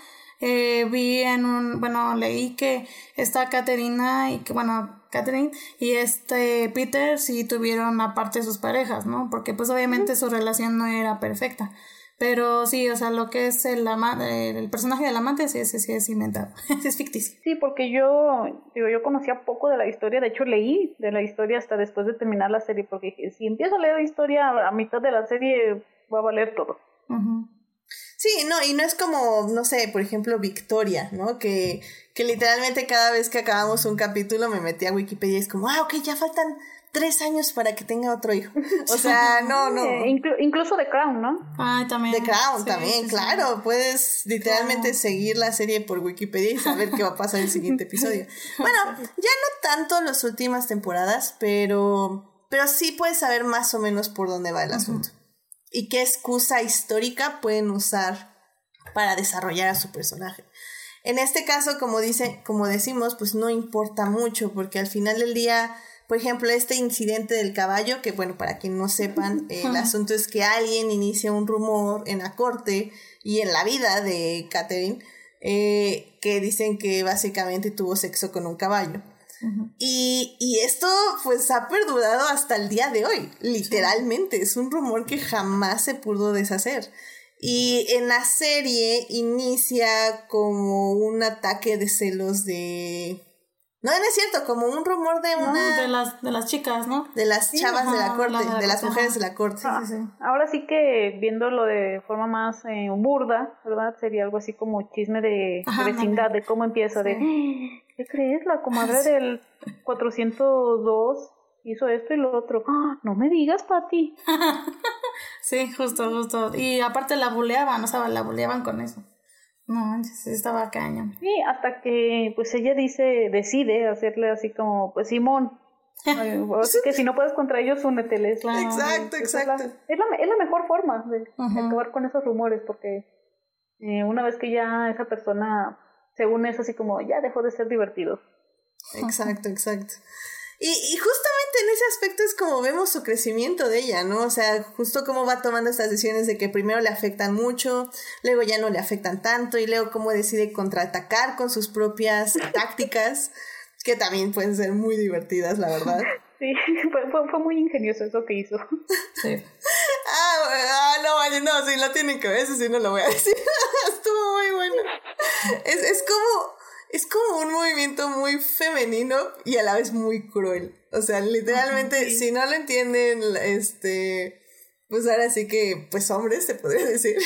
eh, vi en un, bueno, leí que está Caterina y que, bueno, Catherine y este Peter sí tuvieron aparte sus parejas, ¿no? Porque pues obviamente su relación no era perfecta. Pero sí, o sea, lo que es el, el personaje del amante, sí, ese sí es inventado, es ficticio. Sí, porque yo, digo, yo conocía poco de la historia, de hecho leí de la historia hasta después de terminar la serie, porque dije, si empiezo a leer la historia a mitad de la serie, va a valer todo. Sí, no, y no es como, no sé, por ejemplo, Victoria, ¿no? Que, que literalmente cada vez que acabamos un capítulo me metí a Wikipedia y es como, ah, ok, ya faltan tres años para que tenga otro hijo. O sea, no, no. incluso The Crown, ¿no? Ah, también. The Crown, también, claro. Puedes literalmente seguir la serie por Wikipedia y saber qué va a pasar en el siguiente episodio. Bueno, ya no tanto las últimas temporadas, pero, pero sí puedes saber más o menos por dónde va el asunto. Y qué excusa histórica pueden usar para desarrollar a su personaje. En este caso, como dice, como decimos, pues no importa mucho, porque al final del día por ejemplo, este incidente del caballo, que bueno, para quien no sepan, el asunto es que alguien inicia un rumor en la corte y en la vida de Catherine, eh, que dicen que básicamente tuvo sexo con un caballo. y, y, esto pues ha perdurado hasta el día de hoy, literalmente, es un rumor que jamás se pudo deshacer. Y en la serie inicia como un ataque de celos de no, no es cierto, como un rumor de una... de, las, de las chicas, ¿no? De las chavas de la corte, de, las mujeres de la corte. Ah, ahora sí que viéndolo de forma más eh, burda, ¿verdad? Sería algo así como chisme de, vecindad, de cómo empieza, de... ¿Qué crees? La comadre del 402 hizo esto y lo otro. ¡Ah! No me digas, Pati. sí, justo, justo. Y aparte la buleaban, o sea, la buleaban con eso. No, estaba caña. Sí, hasta que pues ella dice, decide hacerle así como, pues Simón, así que si no puedes contra ellos, úneteles. exacto, exacto. Es la, es la, mejor forma de, acabar con esos rumores, porque eh, una vez que ya esa persona se une, es así como, ya dejó de ser divertido. Exacto, exacto. Y, y, justamente en ese aspecto es como vemos su crecimiento de ella, ¿no? O sea, justo cómo va tomando estas decisiones de que primero le afectan mucho, luego ya no le afectan tanto, y luego cómo decide contraatacar con sus propias tácticas, que también pueden ser muy divertidas, la verdad. Sí, fue, fue, muy ingenioso eso que hizo. Sí. ah, ah, no, no, sí, lo tienen que ver, eso sí no lo voy a decir. Estuvo muy bueno. Es, es como es como un movimiento muy femenino y a la vez muy cruel. O sea, literalmente, si no lo entienden, este, pues ahora sí que, pues hombres se podría decir.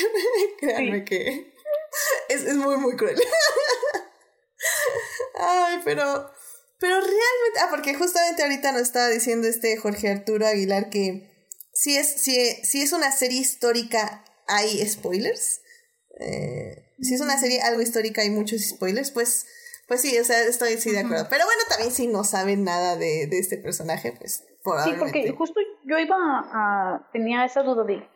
Créanme que es, es muy, muy cruel. Ay, pero, pero realmente, ah, porque justamente ahorita nos estaba diciendo este Jorge Arturo Aguilar que si es, si, si es una serie histórica, hay spoilers. Eh, si es una serie algo histórica y muchos spoilers, pues, pues sí, o sea, estoy sí de acuerdo. Pero bueno, también si no saben nada de, de este personaje, pues Sí, porque justo yo iba a, tenía esa duda de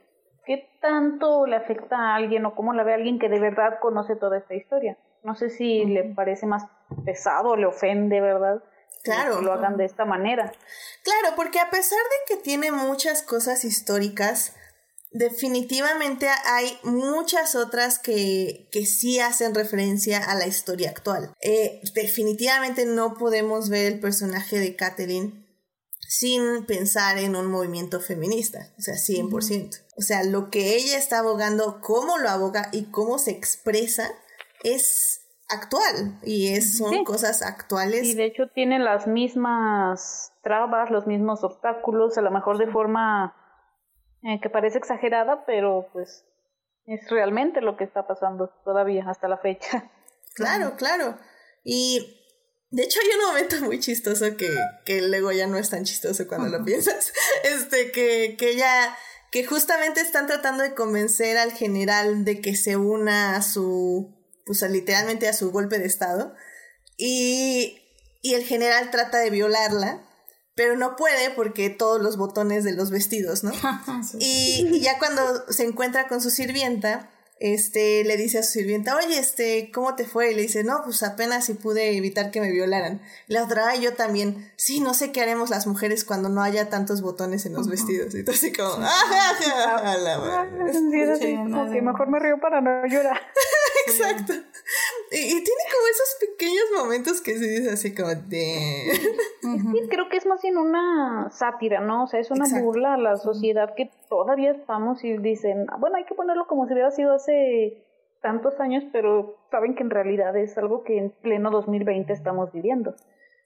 qué tanto le afecta a alguien o cómo la ve a alguien que de verdad conoce toda esta historia. No sé si le parece más pesado, le ofende, ¿verdad? Claro. Que lo hagan de esta manera. Claro, porque a pesar de que tiene muchas cosas históricas, definitivamente hay muchas otras que, que sí hacen referencia a la historia actual. Eh, definitivamente no podemos ver el personaje de Catherine sin pensar en un movimiento feminista, o sea, 100%. O sea, lo que ella está abogando, cómo lo aboga y cómo se expresa es actual y es, son cosas actuales. Y de hecho tiene las mismas trabas, los mismos obstáculos, a lo mejor de forma eh, que parece exagerada, pero pues es realmente lo que está pasando todavía hasta la fecha. Claro, claro. Y de hecho hay un momento muy chistoso que, que luego ya no es tan chistoso cuando lo piensas. Este, que, que ya, que justamente están tratando de convencer al general de que se una a su, pues literalmente a su golpe de estado. Y, y el general trata de violarla pero no puede porque todos los botones de los vestidos, ¿no? y, ya cuando se encuentra con su sirvienta, este, le dice a su sirvienta, oye, este, ¿cómo te fue? Y le dice, no, pues apenas si pude evitar que me violaran. La otra, yo también, sí, no sé qué haremos las mujeres cuando no haya tantos botones en los vestidos. Y tú así como, ¡ah! la mejor me río para no llorar. Exacto. Y, tiene como esos pequeños momentos que se dice así como de... Sí, creo que es más bien una sátira, ¿no? O sea, es una burla a la sociedad que todavía estamos y dicen, bueno, hay que ponerlo como si hubiera sido hace tantos años, pero saben que en realidad es algo que en pleno 2020 estamos viviendo.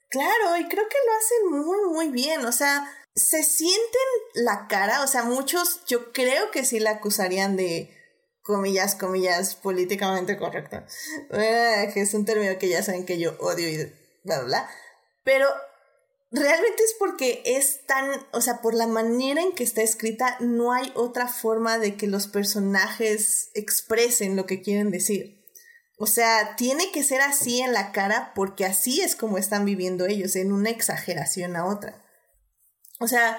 Claro, y creo que lo hacen muy, muy bien. O sea, se sienten la cara, o sea, muchos yo creo que sí la acusarían de comillas, comillas, políticamente correcto. Eh, que es un término que ya saben que yo odio y bla, bla, bla. Pero realmente es porque es tan, o sea, por la manera en que está escrita, no hay otra forma de que los personajes expresen lo que quieren decir. O sea, tiene que ser así en la cara porque así es como están viviendo ellos, en una exageración a otra. O sea,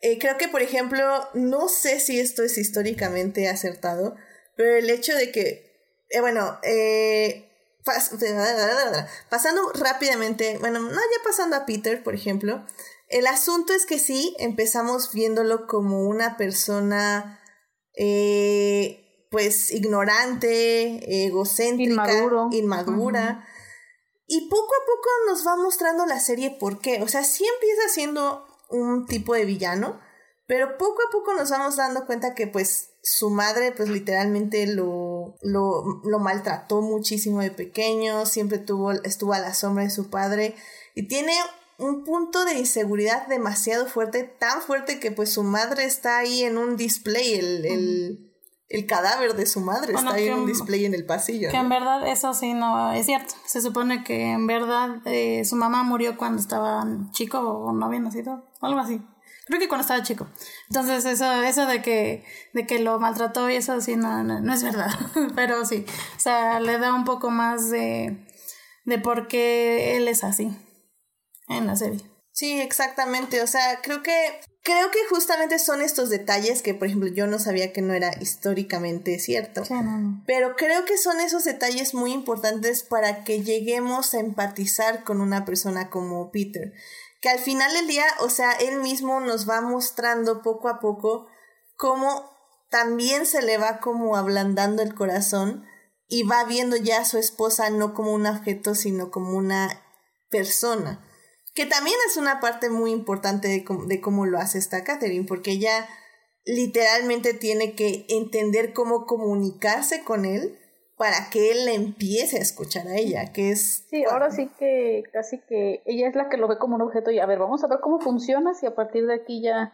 eh, creo que, por ejemplo, no sé si esto es históricamente acertado, pero el hecho de que, eh, bueno, eh, pasando rápidamente, bueno, no ya pasando a Peter, por ejemplo, el asunto es que sí, empezamos viéndolo como una persona, eh, pues, ignorante, egocéntrica, inmadura. Y poco a poco nos va mostrando la serie por qué. O sea, sí empieza siendo un tipo de villano, pero poco a poco nos vamos dando cuenta que pues su madre pues literalmente lo, lo, lo, maltrató muchísimo de pequeño, siempre tuvo, estuvo a la sombra de su padre y tiene un punto de inseguridad demasiado fuerte, tan fuerte que pues su madre está ahí en un display, el, el, el cadáver de su madre está ahí en un display en el pasillo. Que en verdad eso sí no es cierto. Se supone que en verdad eh, su mamá murió cuando estaba chico o no había nacido, algo así. Creo que cuando estaba chico. Entonces, eso, eso de que, de que lo maltrató y eso sí, no, no, es verdad. Pero sí. O sea, le da un poco más de, de por qué él es así en la serie. Sí, exactamente. O sea, creo que creo que justamente son estos detalles que, por ejemplo, yo no sabía que no era históricamente cierto. Pero creo que son esos detalles muy importantes para que lleguemos a empatizar con una persona como Peter que al final del día, o sea, él mismo nos va mostrando poco a poco cómo también se le va como ablandando el corazón y va viendo ya a su esposa no como un objeto, sino como una persona. Que también es una parte muy importante de, de cómo lo hace esta Catherine, porque ella literalmente tiene que entender cómo comunicarse con él para que él le empiece a escuchar a ella, que es... Sí, ahora sí que casi que ella es la que lo ve como un objeto y a ver, vamos a ver cómo funciona si a partir de aquí ya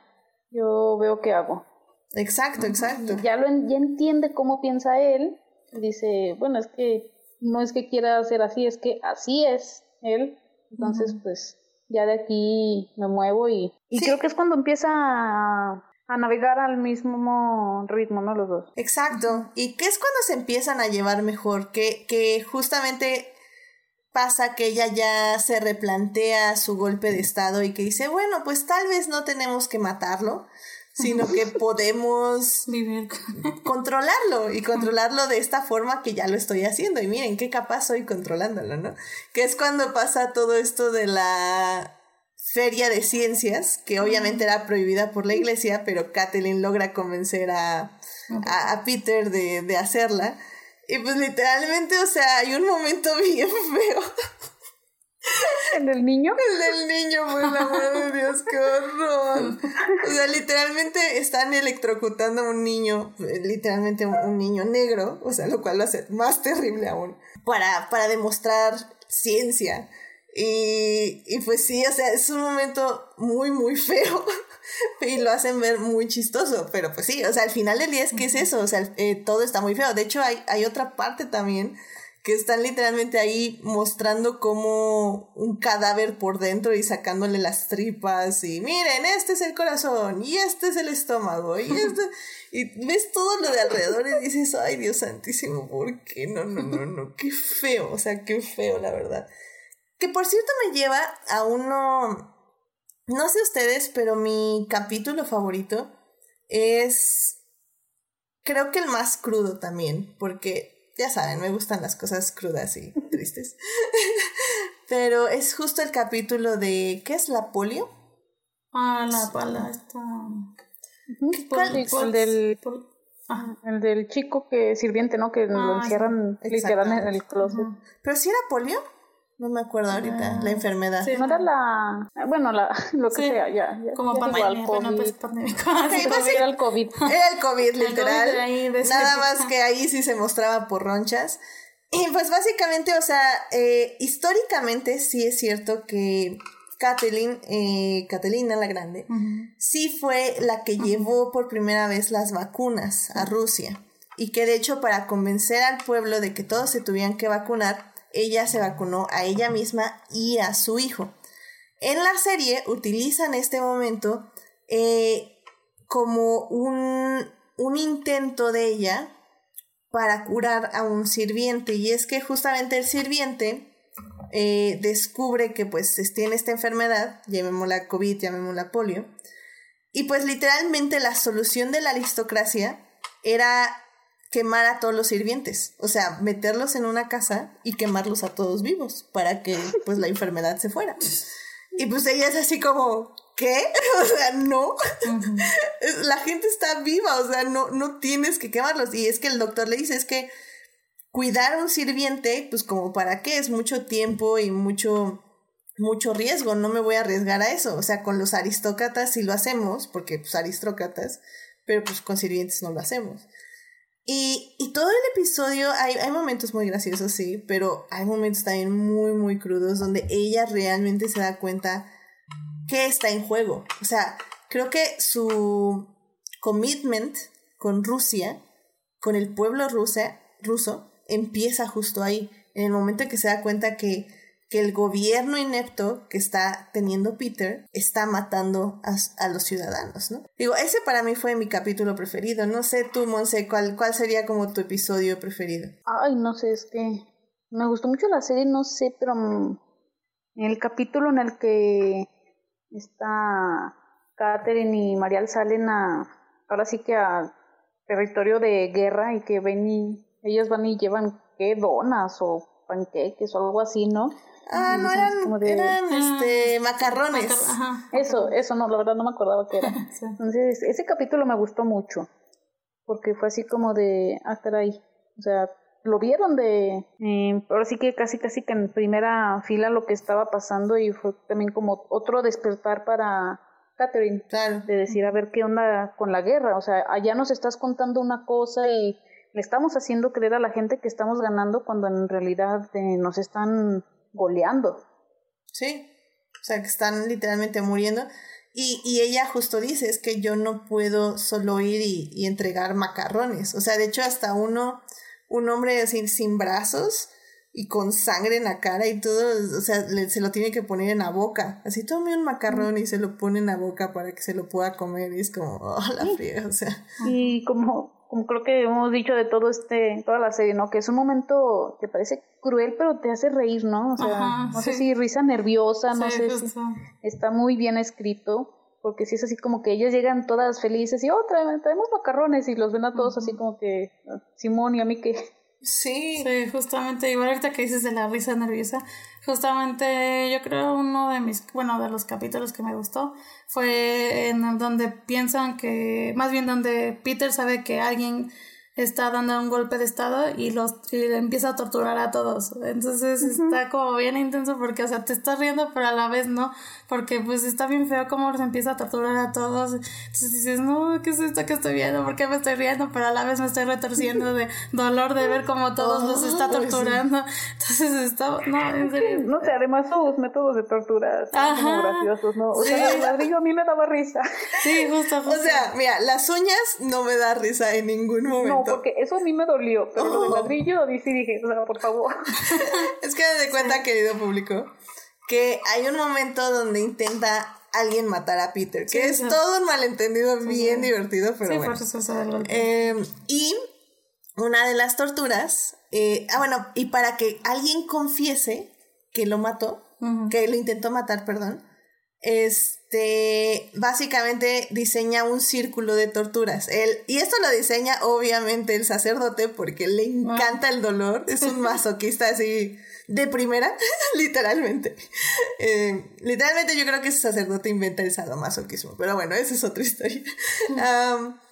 yo veo qué hago. Exacto, exacto. Ya, lo, ya entiende cómo piensa él, dice, bueno, es que no es que quiera hacer así, es que así es él, entonces pues ya de aquí me muevo y, y creo que es cuando empieza a a navegar al mismo ritmo, ¿no? Los dos. Exacto. ¿Y qué es cuando se empiezan a llevar mejor? Que, que justamente pasa que ella ya se replantea su golpe de estado y que dice, bueno, pues tal vez no tenemos que matarlo, sino que podemos vivir controlarlo y controlarlo de esta forma que ya lo estoy haciendo. Y miren qué capaz soy controlándolo, ¿no? Que es cuando pasa todo esto de la feria de ciencias, que obviamente era prohibida por la iglesia, pero Kathleen logra convencer a, a, Peter de, de, hacerla. Y pues literalmente, o sea, hay un momento bien feo. ¿El del niño? El del niño, por el amor de Dios, qué horror. O sea, literalmente están electrocutando a un niño, literalmente un niño negro, o sea, lo cual lo hace más terrible aún, para, para demostrar ciencia. Y, y pues sí, o sea, es un momento muy, muy feo. y lo hacen ver muy chistoso. Pero pues sí, o sea, al final del día es que es eso. O sea, eh, todo está muy feo. De hecho, hay, hay otra parte también que están literalmente ahí mostrando como un cadáver por dentro y sacándole las tripas y miren, este es el corazón y este es el estómago y este y ves todo lo de alrededor y dices, ay Dios santísimo, ¿por qué? No, no, no, no, qué feo, o sea, qué feo la verdad. Que por cierto me lleva a uno, no sé ustedes, pero mi capítulo favorito es, creo que el más crudo también, porque ya saben, me gustan las cosas crudas y tristes. pero es justo el capítulo de, ¿qué es la polio? Ah, la pala, está... ¿Cuál, del... El del chico que sirviente, ¿no? Que lo Ah, encierran literal en el closet. Pero si era polio, no me acuerdo ahorita, la enfermedad. Sí. No era la. Bueno, la, lo que Sí. sea, ya. ya Como pandemia, igual, bueno, pues pandémico. Sí, básicamente- era el COVID. Era el COVID, literal. de ahí, de esa Nada época. más que ahí sí se mostraba por ronchas. Y pues básicamente, o sea, eh, históricamente sí es cierto que Kathleen, eh, Catalina la Grande, sí fue la que llevó por primera vez las vacunas a Rusia. Y que de hecho para convencer al pueblo de que todos se tuvieran que vacunar, ella se vacunó a ella misma y a su hijo. En la serie utilizan este momento eh, como un, un intento de ella para curar a un sirviente. Y es que justamente el sirviente eh, descubre que pues tiene esta enfermedad, llamémosla COVID, llamémosla polio. Y pues literalmente la solución de la aristocracia era quemar a todos los sirvientes, o sea, meterlos en una casa y quemarlos a todos vivos para que pues la enfermedad se fuera. Y pues ella es así como, ¿qué? O sea, no. La gente está viva, o sea, no, no tienes que quemarlos. Y es que el doctor le dice, es que cuidar a un sirviente, pues como para qué, es mucho tiempo y mucho, mucho riesgo, no me voy a arriesgar a eso. O sea, con los aristócratas sí lo hacemos, porque pues aristócratas, pero pues con sirvientes no lo hacemos. Y, y todo el episodio, hay, hay momentos muy graciosos, sí, pero hay momentos también muy, muy crudos donde ella realmente se da cuenta que está en juego. O sea, creo que su commitment con Rusia, con el pueblo ruso, empieza justo ahí, en el momento en que se da cuenta que, que el gobierno inepto que está teniendo Peter está matando a, a, los ciudadanos, ¿no? Digo, ese para mí fue mi capítulo preferido. No sé tú, Monse, ¿cuál, cuál sería como tu episodio preferido? Ay, no sé, es que me gustó mucho la serie, no sé, pero en el capítulo en el que está Catherine y Marial salen a, ahora sí que a territorio de guerra y que ven y ellos van y llevan, ¿qué? Donas o panqueques o algo así, ¿no? Ah, no, eran, de... eran este, macarrones. Macar Ajá. Eso, eso no, la verdad no me acordaba qué era. Sí. Entonces, ese capítulo me gustó mucho, porque fue así como de, ah, caray, o sea, lo vieron de, eh, ahora sí que casi, casi que en primera fila lo que estaba pasando y fue también como otro despertar para Catherine, claro. de decir, a ver qué onda con la guerra, o sea, allá nos estás contando una cosa y le estamos haciendo creer a la gente que estamos ganando cuando en realidad eh, nos están goleando. Sí, o sea, que están literalmente muriendo. Y, y ella justo dice, es que yo no puedo solo ir y, y entregar macarrones. O sea, de hecho, hasta uno, un hombre sin, sin brazos y con sangre en la cara y todo, o sea, le, se lo tiene que poner en la boca. Así tome un macarrón y se lo pone en la boca para que se lo pueda comer. Y es como, oh, la friega, o sea. Y como como creo que hemos dicho de todo este, toda la serie, ¿no? Que es un momento que parece cruel, pero te hace reír, ¿no? O sea, Ajá, no sí. sé si risa nerviosa, no Sí, sé si está muy bien escrito, porque si es así como que ellas llegan todas felices y, oh, trae- traemos macarrones y los ven a todos así como que, Simón y a mí que, Sí, Sí, justamente, igual ahorita que dices de la risa nerviosa, justamente yo creo uno de mis, bueno, de los capítulos que me gustó fue en donde piensan que, más bien donde Peter sabe que alguien está dando un golpe de estado y los y le empieza a torturar a todos. Entonces está como bien intenso porque, o sea, te estás riendo, pero a la vez no, porque pues está bien feo cómo se empieza a torturar a todos. Entonces dices, no, ¿qué es esto que estoy viendo? ¿Por qué me estoy riendo? Pero a la vez me estoy retorciendo de dolor de ver cómo todos los está Ay, sí. torturando. Entonces está, no, en serio. no sé, además sus métodos de tortura están como graciosos, ¿no? O Sí. sea, el ladrillo a mí me daba risa. Sí, justo, justo. o sea, mira, las uñas no me da risa en ningún momento. No, porque eso a mí me dolió, pero lo del ladrillo sí sí dije, o sea, por favor. Es que de cuenta, querido público, que hay un momento donde intenta alguien matar a Peter, que Sí, es sí. todo un malentendido bien divertido, pero sí, bueno. por. Eh, y una de las torturas, eh, ah, bueno, y para que alguien confiese que lo mató, que lo intentó matar, perdón, este, básicamente diseña un círculo de torturas. Él, y esto lo diseña obviamente el sacerdote porque le encanta el dolor, es un masoquista así de primera, literalmente. Eh, literalmente yo creo que ese sacerdote inventa el sadomasoquismo, pero bueno, esa es otra historia.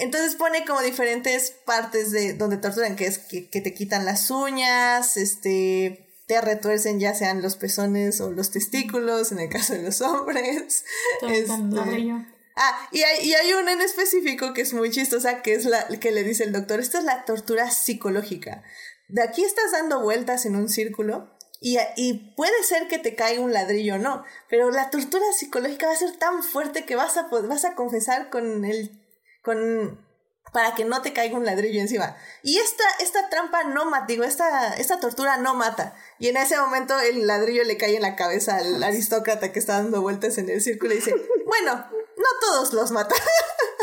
Entonces pone como diferentes partes de donde torturan, que es que, que te quitan las uñas, este, te retuercen ya sean los pezones o los testículos, en el caso de los hombres. Este, ah, y hay, y hay una en específico que es muy chistosa, que es la que le dice el doctor, esta es la tortura psicológica. De aquí estás dando vueltas en un círculo y, y, puede ser que te caiga un ladrillo o no, pero la tortura psicológica va a ser tan fuerte que vas a, vas a confesar con el con para que no te caiga un ladrillo encima. Y esta, esta trampa no mata, digo, esta, esta tortura no mata. Y en ese momento el ladrillo le cae en la cabeza al aristócrata que está dando vueltas en el círculo y dice, bueno, no todos los matan.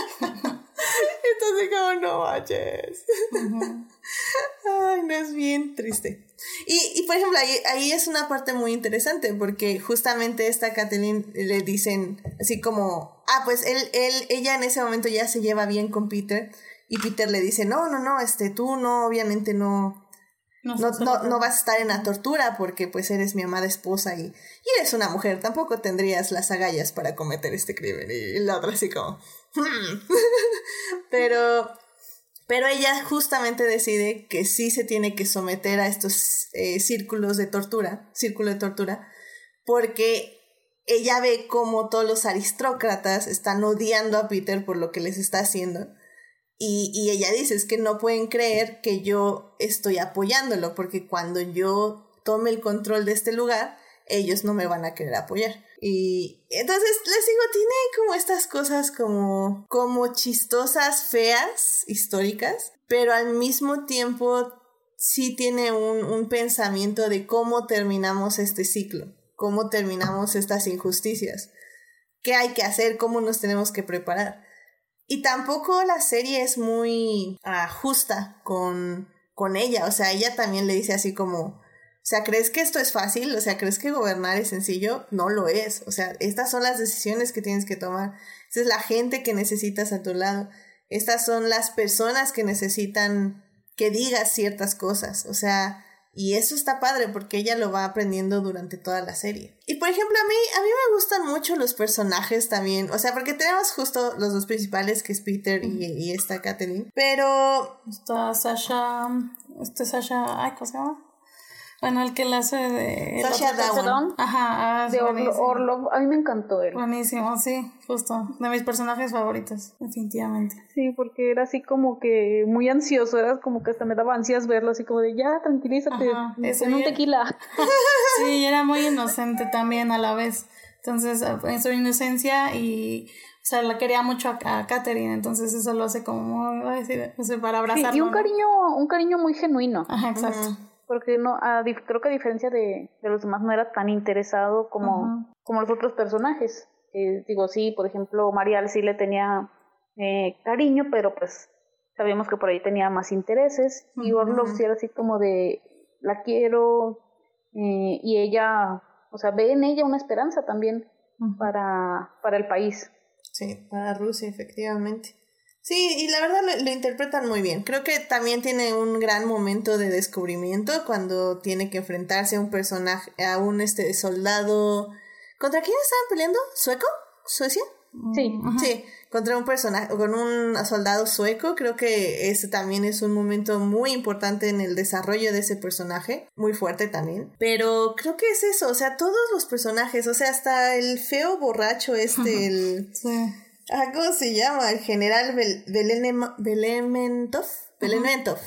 Entonces como, no manches. Ay, no es bien triste. Y, y por ejemplo, ahí, ahí, es una parte muy interesante porque justamente esta Kathleen le dicen así como, ah, pues él, él, ella en ese momento ya se lleva bien con Peter y Peter le dice, no, no, no, este, tú no, obviamente no, no, no, no, vas a estar en la tortura porque pues eres mi amada esposa y, y eres una mujer, tampoco tendrías las agallas para cometer este crimen. Y la otra así como, hmm". pero pero ella justamente decide que sí se tiene que someter a estos eh, círculos de tortura, círculo de tortura, porque ella ve como todos los aristócratas están odiando a Peter por lo que les está haciendo. Y, y ella dice, es que no pueden creer que yo estoy apoyándolo, porque cuando yo tome el control de este lugar, ellos no me van a querer apoyar. Y entonces les digo, tiene como estas cosas como, como chistosas, feas, históricas, pero al mismo tiempo sí tiene un, un pensamiento de cómo terminamos este ciclo, cómo terminamos estas injusticias, qué hay que hacer, cómo nos tenemos que preparar. Y tampoco la serie es muy ah, justa con, con ella, o sea, ella también le dice así como, o sea, ¿crees que esto es fácil? O sea, ¿crees que gobernar es sencillo? No lo es. O sea, estas son las decisiones que tienes que tomar. Esta es la gente que necesitas a tu lado. Estas son las personas que necesitan que digas ciertas cosas. O sea, y eso está padre porque ella lo va aprendiendo durante toda la serie. Y por ejemplo, a mí, a mí me gustan mucho los personajes también. O sea, porque tenemos justo los dos principales, que es Peter y, y esta Katherine. Pero. Está Sasha. Este Sasha. Ay, ¿cómo se llama? Bueno, el que la hace de... Sasha Dawan. Ajá, ah, de Orlov. A mí me encantó él. Buenísimo, sí, justo. De mis personajes favoritos, definitivamente. Sí, porque era así como que muy ansioso, era como que hasta me daba ansias verlo, así como de ya, tranquilízate, en un tequila. sí, era muy inocente también a la vez. Entonces, en su inocencia y o sea, la quería mucho a, a Katherine, entonces eso lo hace como, decir, para abrazarlo. Sí, y un cariño, un cariño muy genuino. Ajá, exacto porque no creo que a diferencia de, de, los demás no era tan interesado como, como los otros personajes. digo, sí, por ejemplo, Marial sí le tenía eh, cariño, pero pues sabíamos que por ahí tenía más intereses. Y Orlov sí era así como de, la quiero, eh, y ella, o sea, ve en ella una esperanza también para, para el país. Sí, para Rusia, efectivamente. Sí, y la verdad lo, interpretan muy bien. Creo que también tiene un gran momento de descubrimiento cuando tiene que enfrentarse a un personaje, a un este soldado. ¿Contra quién estaban peleando? ¿Sueco? ¿Suecia? Sí. Sí, contra un personaje, con un soldado sueco. Creo que ese también es un momento muy importante en el desarrollo de ese personaje. Muy fuerte también. Pero creo que es eso, o sea, todos los personajes, o sea, hasta el feo borracho este, el... Sí Ah, ¿Cómo se llama? El general Bel Belementov. Belementov.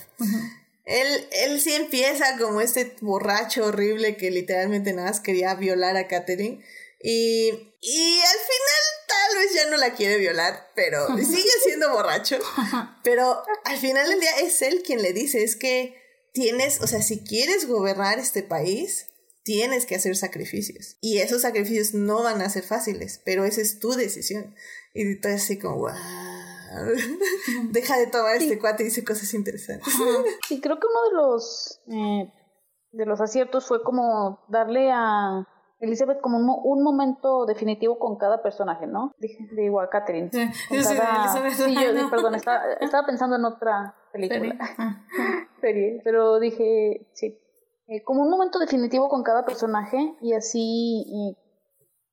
Él, él sí empieza como este borracho horrible que literalmente nada más quería violar a Katherine. Y, y al final tal vez ya no la quiere violar, pero sigue siendo borracho. Pero al final del día es él quien le dice, es que tienes, o sea, si quieres gobernar este país, tienes que hacer sacrificios. Y esos sacrificios no van a ser fáciles, pero esa es tu decisión. Y todo así como, wow. Deja de tomar este cuate y dice cosas interesantes. Sí, creo que uno de los eh, de los aciertos fue como darle a Elizabeth como un, un, momento definitivo con cada personaje, ¿no? Digo a Catherine. Sí, sí, yo, perdón, estaba, estaba, pensando en otra película. Serie. Pero dije, sí. Eh, como un momento definitivo con cada personaje y así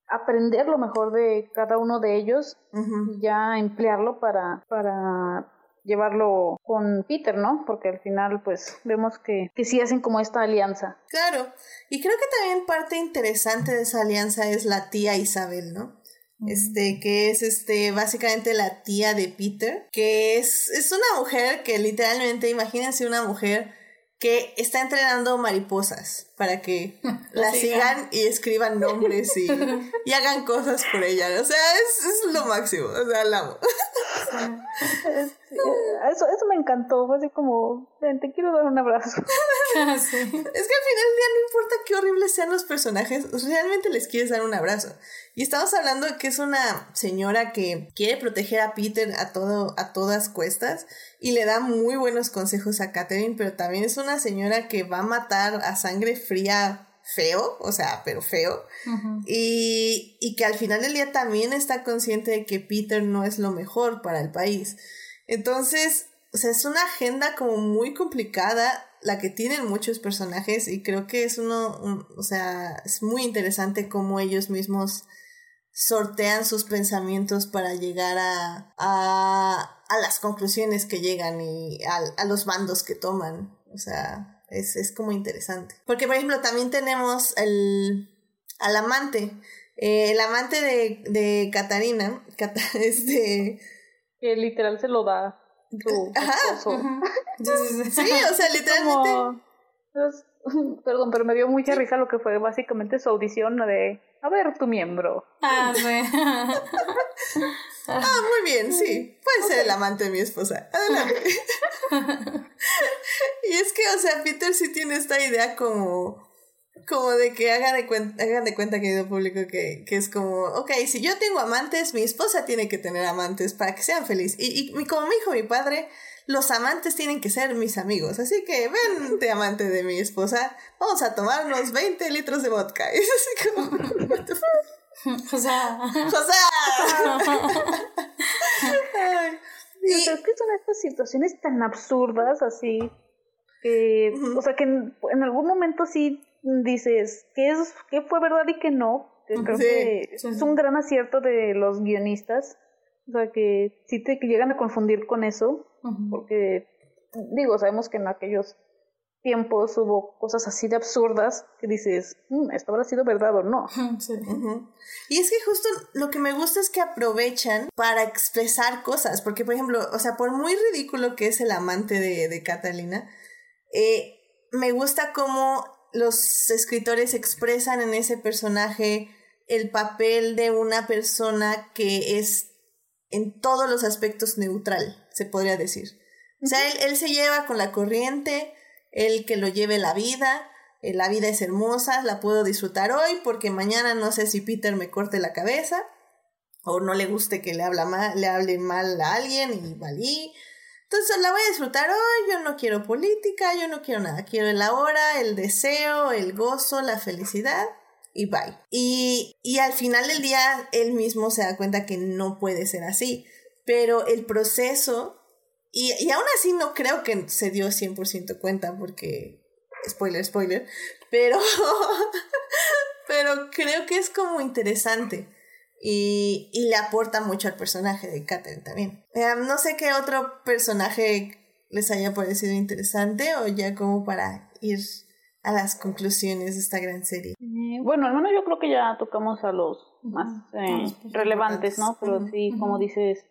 aprender lo mejor de cada uno de ellos y ya emplearlo para, para llevarlo con Peter, ¿no? Porque al final, pues, vemos que, que sí hacen como esta alianza. Claro, y creo que también parte interesante de esa alianza es la tía Isabel, ¿no? Este, que es este, básicamente la tía de Peter, que es, es una mujer que literalmente, imagínense una mujer que está entrenando mariposas para que la sigan y escriban nombres y, y, hagan cosas por ella. O sea, es, es lo máximo. O sea, la amo. Eso, eso me encantó. Fue así como, te quiero dar un abrazo. Es que al final del día no importa qué horribles sean los personajes, realmente les quieres dar un abrazo. Y estamos hablando de que es una señora que quiere proteger a Peter a todo, a todas cuestas y le da muy buenos consejos a Catherine, pero también es una señora que va a matar a sangre fría feo, o sea, pero feo, y, y, que al final del día también está consciente de que Peter no es lo mejor para el país. Entonces, o sea, es una agenda como muy complicada la que tienen muchos personajes y creo que es uno, o sea, es muy interesante cómo ellos mismos sortean sus pensamientos para llegar a, a, a las conclusiones que llegan y a, a los bandos que toman. O sea, es, es como interesante. Porque, por ejemplo, también tenemos el, al amante. Eh, el amante de, de Catarina, este... Que literal se lo da su esposo. Sí, o sea, literalmente... perdón, pero me dio mucha risa lo que fue básicamente su audición de... A ver, tu miembro. Ah, sí. ah, muy bien, sí. Puede ser el amante de mi esposa. Adelante. y es que, o sea, Peter sí tiene esta idea como como de que hagan de cuenta, hagan de cuenta querido público que, que es como, ok, si yo tengo amantes, mi esposa tiene que tener amantes para que sean felices. Y, y como me dijo mi padre, los amantes tienen que ser mis amigos. Así que vente, amante de mi esposa, vamos a tomarnos 20 litros de vodka. Y es así como, José. José. y, es que son estas situaciones tan absurdas así que, o sea, que en, algún momento sí dices que es que fue verdad y que no. creo que es un gran acierto de los guionistas. O sea, que sí te que llegan a confundir con eso, porque, digo, sabemos que en aquellos tiempos hubo cosas así de absurdas que dices, mm, esto habrá sido verdad o no. Y es que justo lo que me gusta es que aprovechan para expresar cosas, porque por ejemplo, o sea, por muy ridículo que es el amante de, de Catalina, eh, me gusta cómo los escritores expresan en ese personaje el papel de una persona que es en todos los aspectos neutral, se podría decir. O sea, él, él se lleva con la corriente, el que lo lleve la vida, eh, la vida es hermosa, la puedo disfrutar hoy porque mañana no sé si Peter me corte la cabeza o no le guste que le, habla mal, le hable mal a alguien y valí. Entonces la voy a disfrutar. Hoy, yo no quiero política, yo no quiero nada, quiero el ahora, el deseo, el gozo, la felicidad y bye. Y, y al final del día él mismo se da cuenta que no puede ser así, pero el proceso y, y aún así no creo que se dio 100% cuenta porque, spoiler, spoiler, pero, pero creo que es como interesante y, y le aporta mucho al personaje de Catherine también. Eh, no sé qué otro personaje les haya parecido interesante o ya como para ir a las conclusiones de esta gran serie. Eh, bueno, al menos yo creo que ya tocamos a los más eh, relevantes, ¿no? Pero sí, como dices,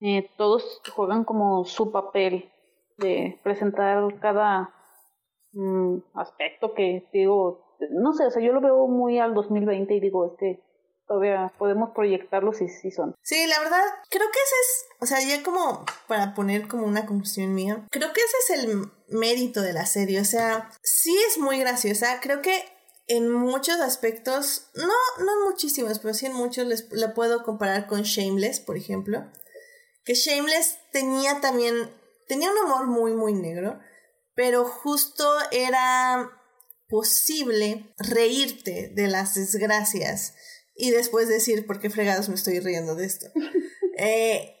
eh, todos juegan como su papel de presentar cada mm, aspecto que digo, no sé, o sea, yo lo veo muy al 2020 y digo, es que todavía podemos proyectarlos si sí son. Sí, la verdad, creo que ese es, o sea, ya como para poner como una conclusión mía, creo que ese es el mérito de la serie, o sea, sí es muy graciosa, creo que en muchos aspectos, no, no en muchísimos, pero sí en muchos les, la puedo comparar con Shameless, por ejemplo que Shameless tenía también, tenía un humor muy, muy negro, pero justo era posible reírte de las desgracias y después decir, ¿por qué fregados me estoy riendo de esto? eh,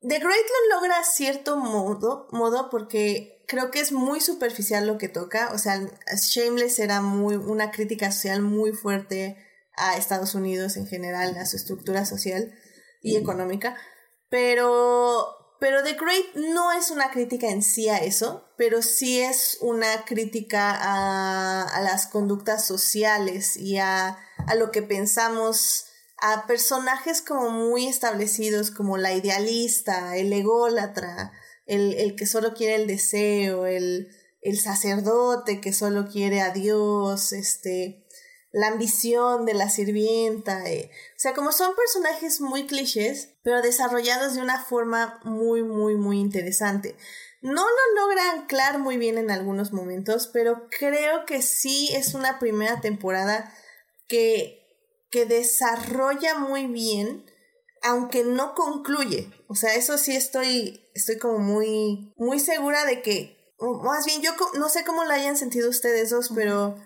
The Great lo logra cierto modo, modo porque creo que es muy superficial lo que toca, o sea, Shameless era muy, una crítica social muy fuerte a Estados Unidos en general, a su estructura social y económica. Pero, pero The Great no es una crítica en sí a eso, pero sí es una crítica a, las conductas sociales y a, a lo que pensamos a personajes como muy establecidos como la idealista, el ególatra, el, el que solo quiere el deseo, el, el sacerdote que solo quiere a Dios, este, la ambición de la sirvienta. Eh. O sea, como son personajes muy clichés, pero desarrollados de una forma muy, muy, muy interesante. No lo logra anclar muy bien en algunos momentos, pero creo que sí es una primera temporada que, que desarrolla muy bien, aunque no concluye. O sea, eso sí estoy, estoy como muy, muy segura de que, más bien yo no sé cómo lo hayan sentido ustedes dos, pero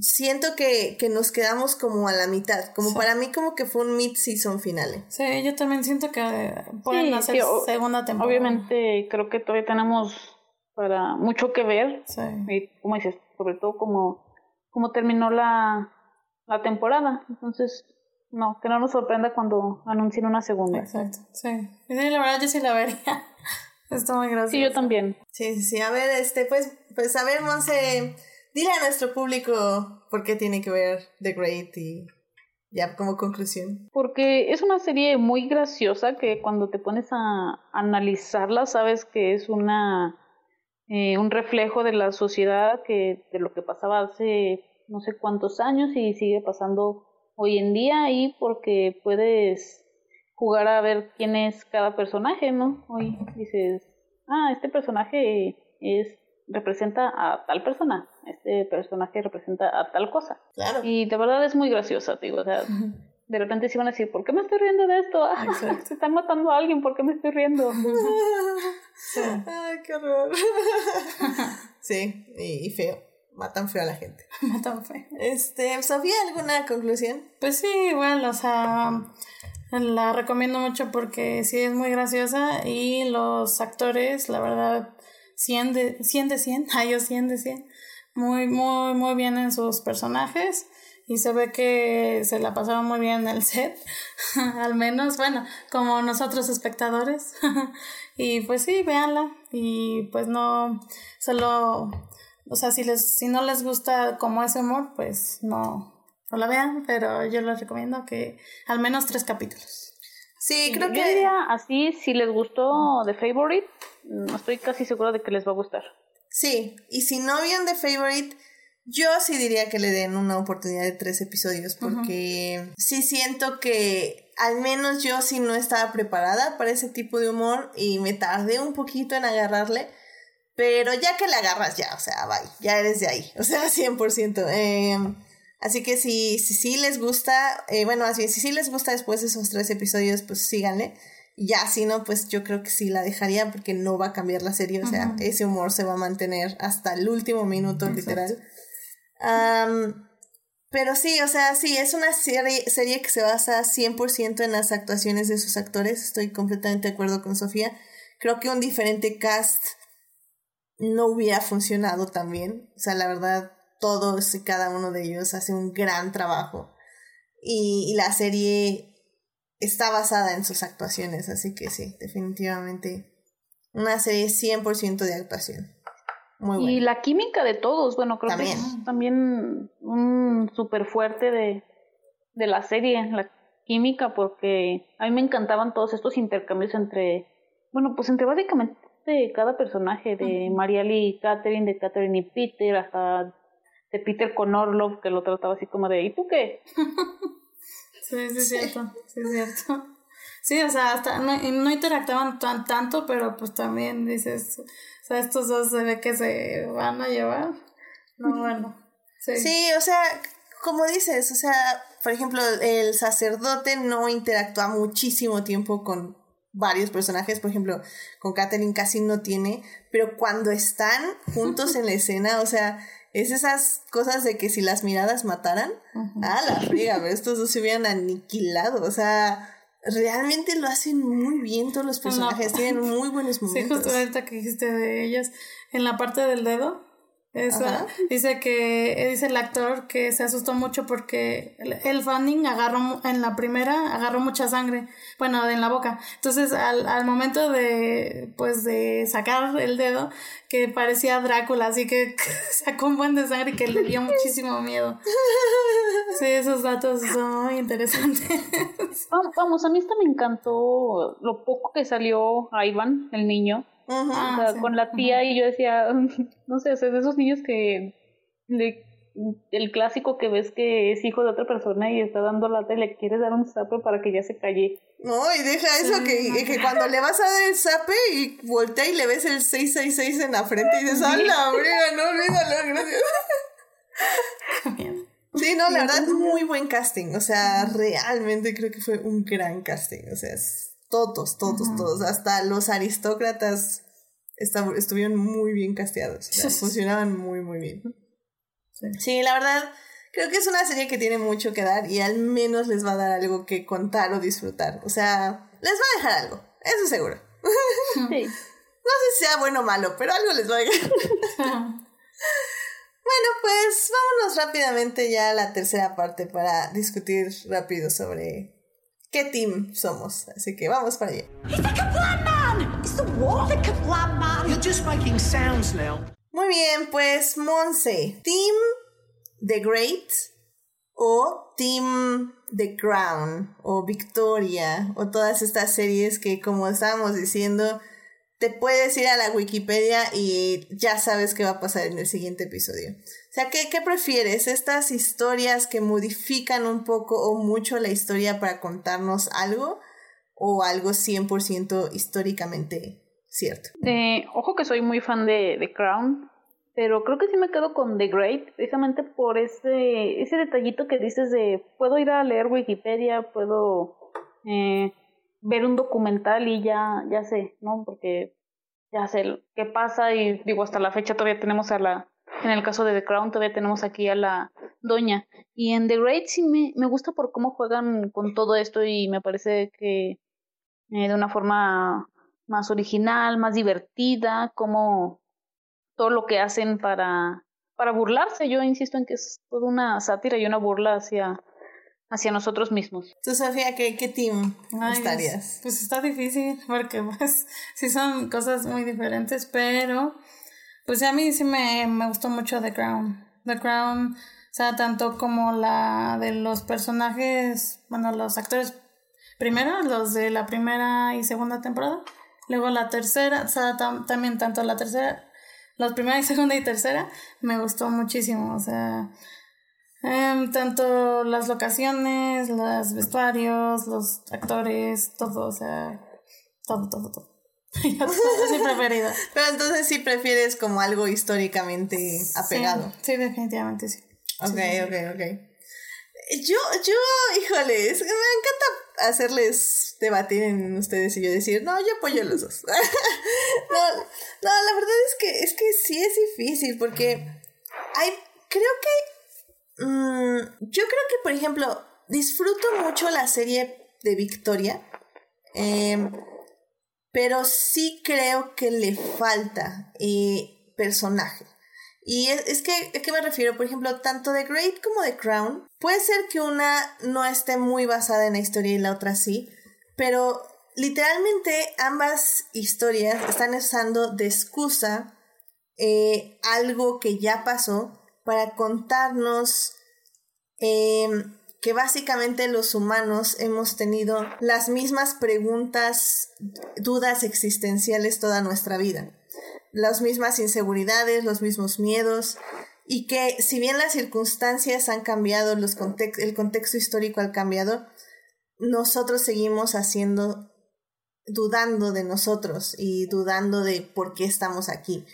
siento que, que, nos quedamos como a la mitad. Como para mí como que fue un mid-season final. Sí, yo también siento que pueden hacer segunda temporada. Obviamente creo que todavía tenemos para mucho que ver. Sí. Y como dices, sobre todo como, como terminó la, la temporada. Entonces, no, que no nos sorprenda cuando anuncien una segunda. Exacto, sí. la verdad yo sí la vería. Está muy gracioso. Sí, yo también. Sí, sí, sí. A ver, este, pues, pues a ver, Monse Dile a nuestro público por qué tiene que ver The Great y ya como conclusión. Porque es una serie muy graciosa que cuando te pones a analizarla sabes que es una eh, un reflejo de la sociedad que de lo que pasaba hace no sé cuántos años y sigue pasando hoy en día y porque puedes jugar a ver quién es cada personaje, ¿no? Hoy dices, ah, este personaje es representa a tal persona, este personaje representa a tal cosa. Claro. Y de verdad es muy graciosa, digo, o sea, de repente se van a decir, ¿por qué me estoy riendo de esto? se están matando a alguien, ¿por qué me estoy riendo? Ay, qué horror. sí, y, feo. Matan feo a la gente. Matan feo. Este, Sofía, ¿alguna conclusión? Pues sí, igual, o sea, la recomiendo mucho porque sí es muy graciosa y los actores, la verdad, 100 de 100, de 100, ay, yo 100 de 100, muy, muy, muy bien en sus personajes y se ve que se la pasaron muy bien en el set, al menos, bueno, como nosotros espectadores. y pues sí, véanla y pues no, solo, o sea, si, les, si no les gusta como ese humor, pues no, no la vean, pero yo les recomiendo que al menos tres capítulos. Sí, creo yo que... Diría así, si les gustó The Favorite, estoy casi segura de que les va a gustar. Sí, y si no vieron The Favorite, yo sí diría que le den una oportunidad de tres episodios, porque sí siento que al menos yo sí no estaba preparada para ese tipo de humor y me tardé un poquito en agarrarle. Pero ya que le agarras, ya, o sea, bye, ya eres de ahí, o sea, 100%. Eh, Así que si, si, si les gusta, eh, bueno, así si sí les gusta después de esos tres episodios, pues síganle. Ya, si no, pues yo creo que sí la dejaría porque no va a cambiar la serie. O sea, ese humor se va a mantener hasta el último minuto, literal. pero sí, o sea, sí, es una serie, serie que se basa 100% en las actuaciones de sus actores. Estoy completamente de acuerdo con Sofía. Creo que un diferente cast no hubiera funcionado tan bien. O sea, la verdad, todos y cada uno de ellos hace un gran trabajo. Y, la serie está basada en sus actuaciones, así que sí, definitivamente una serie 100% de actuación. Muy buena. Y la química de todos, bueno, creo que es también un súper fuerte de, de la serie, la química, porque a mí me encantaban todos estos intercambios entre, bueno, pues entre básicamente cada personaje, de Mariali y Catherine, de Catherine y Peter, hasta de Peter con Orlov, que lo trataba así como de, ¿y tú qué? sí, sí, es cierto, sí, es cierto. Sí, o sea, hasta no, no interactuaban tan, tanto, pero pues también dices, o sea, estos dos se ve que se van a llevar. No, bueno. Sí. sí, o sea, como dices, o sea, por ejemplo, el sacerdote no interactúa muchísimo tiempo con varios personajes, por ejemplo, con Catherine casi no tiene, pero cuando están juntos en la escena, o sea, es esas cosas de que si las miradas mataran, ah, la friega, pero estos dos se hubieran aniquilado, o sea, realmente lo hacen muy bien todos los personajes, tienen muy buenos momentos. Sí, justo ahorita que dijiste de ellas, en la parte del dedo, Eso. Dice que, dice el actor que se asustó mucho porque el, Fanning agarró, en la primera, agarró mucha sangre, bueno, en la boca. Entonces, al, al momento de, pues, de sacar el dedo, que parecía Drácula, así que sacó un buen de sangre y que le dio muchísimo miedo. Sí, esos datos son muy interesantes. Vamos, a mí esta me encantó lo poco que salió Ivan, el niño Ah, con la tía y yo decía, no sé, es de esos niños que el clásico que ves que es hijo de otra persona y está dando lata y le quieres dar un zape para que ya se calle. No, y deja eso que, que cuando le vas a dar el zape y voltea y le ves el 666 en la frente y dices, ¡ah, la brega! No, olvídalo, gracias. Sí, no, la verdad, muy buen casting. O sea, realmente creo que fue un gran casting. O sea, es todos, todos, todos, hasta los aristócratas estuvieron muy bien casteados, funcionaban muy, muy bien. Sí. la verdad, creo que es una serie que tiene mucho que dar y al menos les va a dar algo que contar o disfrutar. O sea, les va a dejar algo, eso seguro. no sé si sea bueno o malo, pero algo les va a dejar. Bueno, pues vámonos rápidamente ya a la tercera parte para discutir rápido sobre qué team somos. Así que vamos para allá. Muy bien, pues Monse, Team The Great o Team The Crown o Victoria o todas estas series que como estábamos diciendo te puedes ir a la Wikipedia y ya sabes qué va a pasar en el siguiente episodio. O sea, ¿qué, qué prefieres? ¿Estas historias que modifican un poco o mucho la historia para contarnos algo? ¿O algo 100% históricamente cierto? Eh, ojo que soy muy fan de, The Crown, pero creo que sí me quedo con The Great, precisamente por ese, ese detallito que dices de puedo ir a leer Wikipedia, puedo... Eh, ver un documental y ya, ya sé, ¿no? Porque ya sé qué pasa y digo, hasta la fecha todavía tenemos a la, en el caso de The Crown todavía tenemos aquí a la doña. Y en The Great sí me, me gusta por cómo juegan con todo esto y me parece que eh, de una forma más original, más divertida, como todo lo que hacen para, para burlarse. Yo insisto en que es toda una sátira y una burla hacia hacia nosotros mismos. Tú, Sofía, ¿qué, qué team estarías? Pues, está difícil porque pues sí son cosas muy diferentes, pero pues a mí sí me, me gustó mucho The Crown. The Crown, o sea, tanto como la de los personajes, bueno, los actores, primero los de la primera y segunda temporada, luego la tercera, o sea, también tanto la tercera, la primera y segunda y tercera, me gustó muchísimo, o sea, Em, tanto las locaciones, los vestuarios, los actores, todo, o sea, todo, todo, todo. es mi preferida. Pero entonces sí prefieres como algo históricamente apegado. Sí, definitivamente sí. Ok, ok, ok. Yo, yo, híjoles, me encanta hacerles debatir en ustedes y yo decir, no, yo apoyo a los dos. no, no, la verdad es que, es que sí es difícil porque hay, creo que Mm, yo creo que, por ejemplo, disfruto mucho la serie de Victoria, em, pero sí creo que le falta eh, personaje. Y es, que, ¿a qué me refiero? Por ejemplo, tanto The Great como The Crown, puede ser que una no esté muy basada en la historia y la otra sí, pero literalmente ambas historias están usando de excusa eh, algo que ya pasó para contarnos em, que básicamente los humanos hemos tenido las mismas preguntas, dudas existenciales toda nuestra vida, las mismas inseguridades, los mismos miedos, y que si bien las circunstancias han cambiado, los el contexto histórico ha cambiado, nosotros seguimos haciendo, dudando de nosotros y dudando de por qué estamos aquí.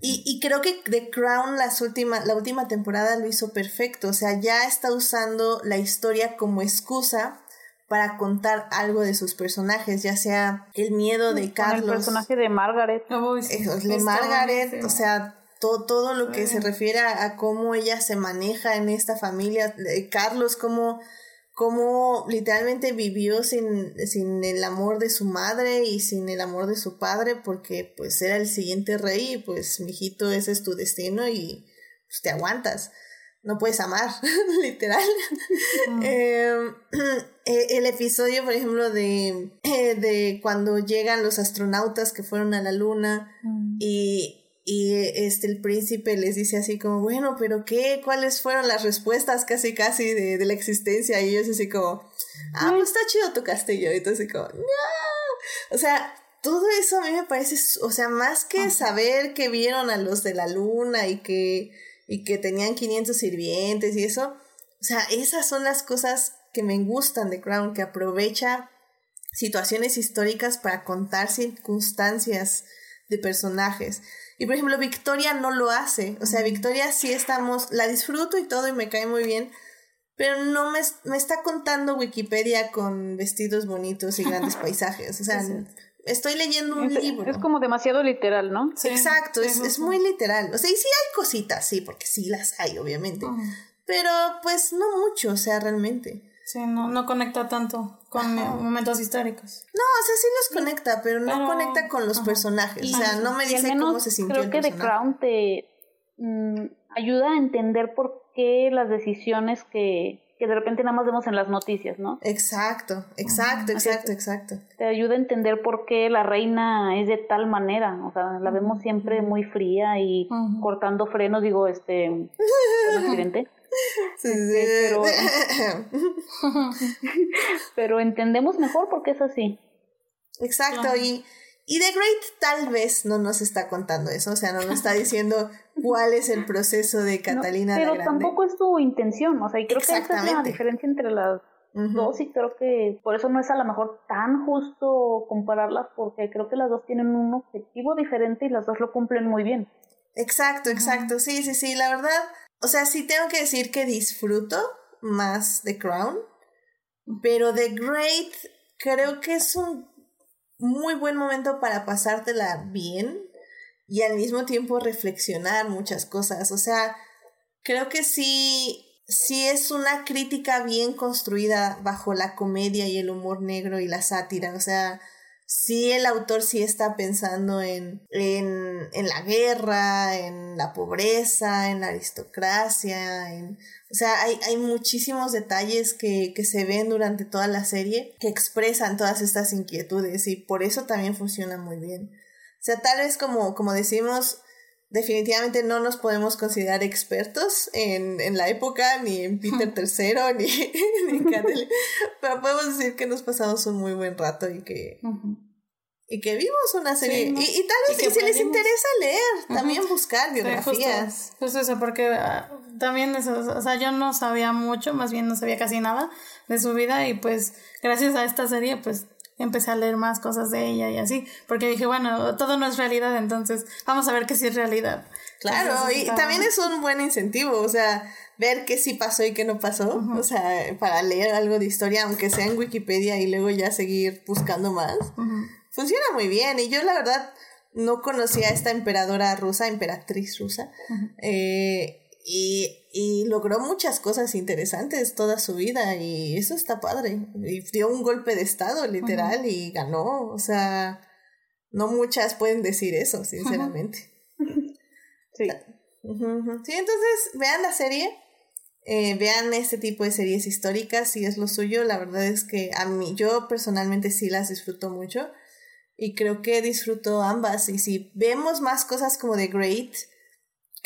Y, y, creo que The Crown las última, la última temporada lo hizo perfecto. O sea, ya está usando la historia como excusa para contar algo de sus personajes, ya sea el miedo de Carlos. el personaje de Margaret. de Margaret, o sea, todo, todo lo que se refiere a, cómo ella se maneja en esta familia. Carlos, cómo, cómo literalmente vivió sin, sin el amor de su madre y sin el amor de su padre porque pues era el siguiente rey y pues mijito ese es tu destino y pues, te aguantas. No puedes amar literal. Em, eh, el episodio por ejemplo de, eh, de cuando llegan los astronautas que fueron a la luna y y este el príncipe les dice así como, bueno, pero ¿qué? ¿Cuáles fueron las respuestas casi casi de, de la existencia? Y ellos así como, ah, pues está chido tu castillo. Y entonces como, no. O sea, todo eso a mí me parece, o sea, más que saber que vieron a los de la luna y que, y que tenían 500 sirvientes y eso, o sea, esas son las cosas que me gustan de Crown, que aprovecha situaciones históricas para contar circunstancias de personajes. Y por ejemplo, Victoria no lo hace. O sea, Victoria sí estamos, la disfruto y todo y me cae muy bien, pero no me, me está contando Wikipedia con vestidos bonitos y grandes paisajes. O sea, estoy leyendo un libro. Es como demasiado literal, ¿no? Exacto, es, es, muy literal. O sea, y sí hay cositas, sí, porque sí las hay, obviamente. Pero pues no mucho, o sea, realmente. Sí, no, no conecta tanto con momentos históricos. No, o sea, sí los conecta, pero no conecta con los personajes. o sea, no me dice cómo se sintió. Creo que The Crown te mm, ayuda a entender por qué las decisiones que, que de repente nada más vemos en las noticias, ¿no? Exacto, exacto, exacto, exacto. Te ayuda a entender por qué la reina es de tal manera, o sea, la vemos siempre muy fría y cortando frenos, digo, este, diferente. Sí, Pero, pero entendemos mejor porque es así. Exacto, y, y The Great tal vez no nos está contando eso, o sea, no nos está diciendo cuál es el proceso de Catalina pero la Grande. tampoco es su intención, o sea, y creo que esa es la diferencia entre las dos y creo que por eso no es a lo mejor tan justo compararlas porque creo que las dos tienen un objetivo diferente y las dos lo cumplen muy bien. Exacto, exacto, sí, sí, sí, la verdad o sea, sí tengo que decir que disfruto más The Crown, pero The Great creo que es un muy buen momento para pasártela bien y al mismo tiempo reflexionar muchas cosas. O sea, creo que sí, sí es una crítica bien construida bajo la comedia y el humor negro y la sátira. O sea, sí el autor sí está pensando en, en, en la guerra, en la pobreza, en la aristocracia, en, o sea, hay, hay muchísimos detalles que, que se ven durante toda la serie que expresan todas estas inquietudes y por eso también funciona muy bien. O sea, tal vez como, como decimos, definitivamente no nos podemos considerar expertos en, en la época, ni en Peter III, ni, ni en pero podemos decir que nos pasamos un muy buen rato y que, y que vimos una serie. y, y, tal vez si les interesa leer, también buscar biografías. pues eso, porque ah, también eso, o sea, yo no sabía mucho, más bien no sabía casi nada de su vida y pues gracias a esta serie pues empecé a leer más cosas de ella y así, porque dije, bueno, todo no es realidad, entonces vamos a ver que sí es realidad. Claro, y también es un buen incentivo, o sea, ver qué sí pasó y qué no pasó, o sea, para leer algo de historia, aunque sea en Wikipedia y luego ya seguir buscando más. Funciona muy bien y yo la verdad no conocía a esta emperadora rusa, emperatriz rusa, eh, y, y, logró muchas cosas interesantes toda su vida y eso está padre. Y dio un golpe de estado, literal, y ganó. O sea, no muchas pueden decir eso, sinceramente. Sí. Sí, entonces vean la serie. Eh, vean este tipo de series históricas si es lo suyo. La verdad es que a mí, yo personalmente sí las disfruto mucho. Y creo que disfruto ambas. Y si vemos más cosas como The Great,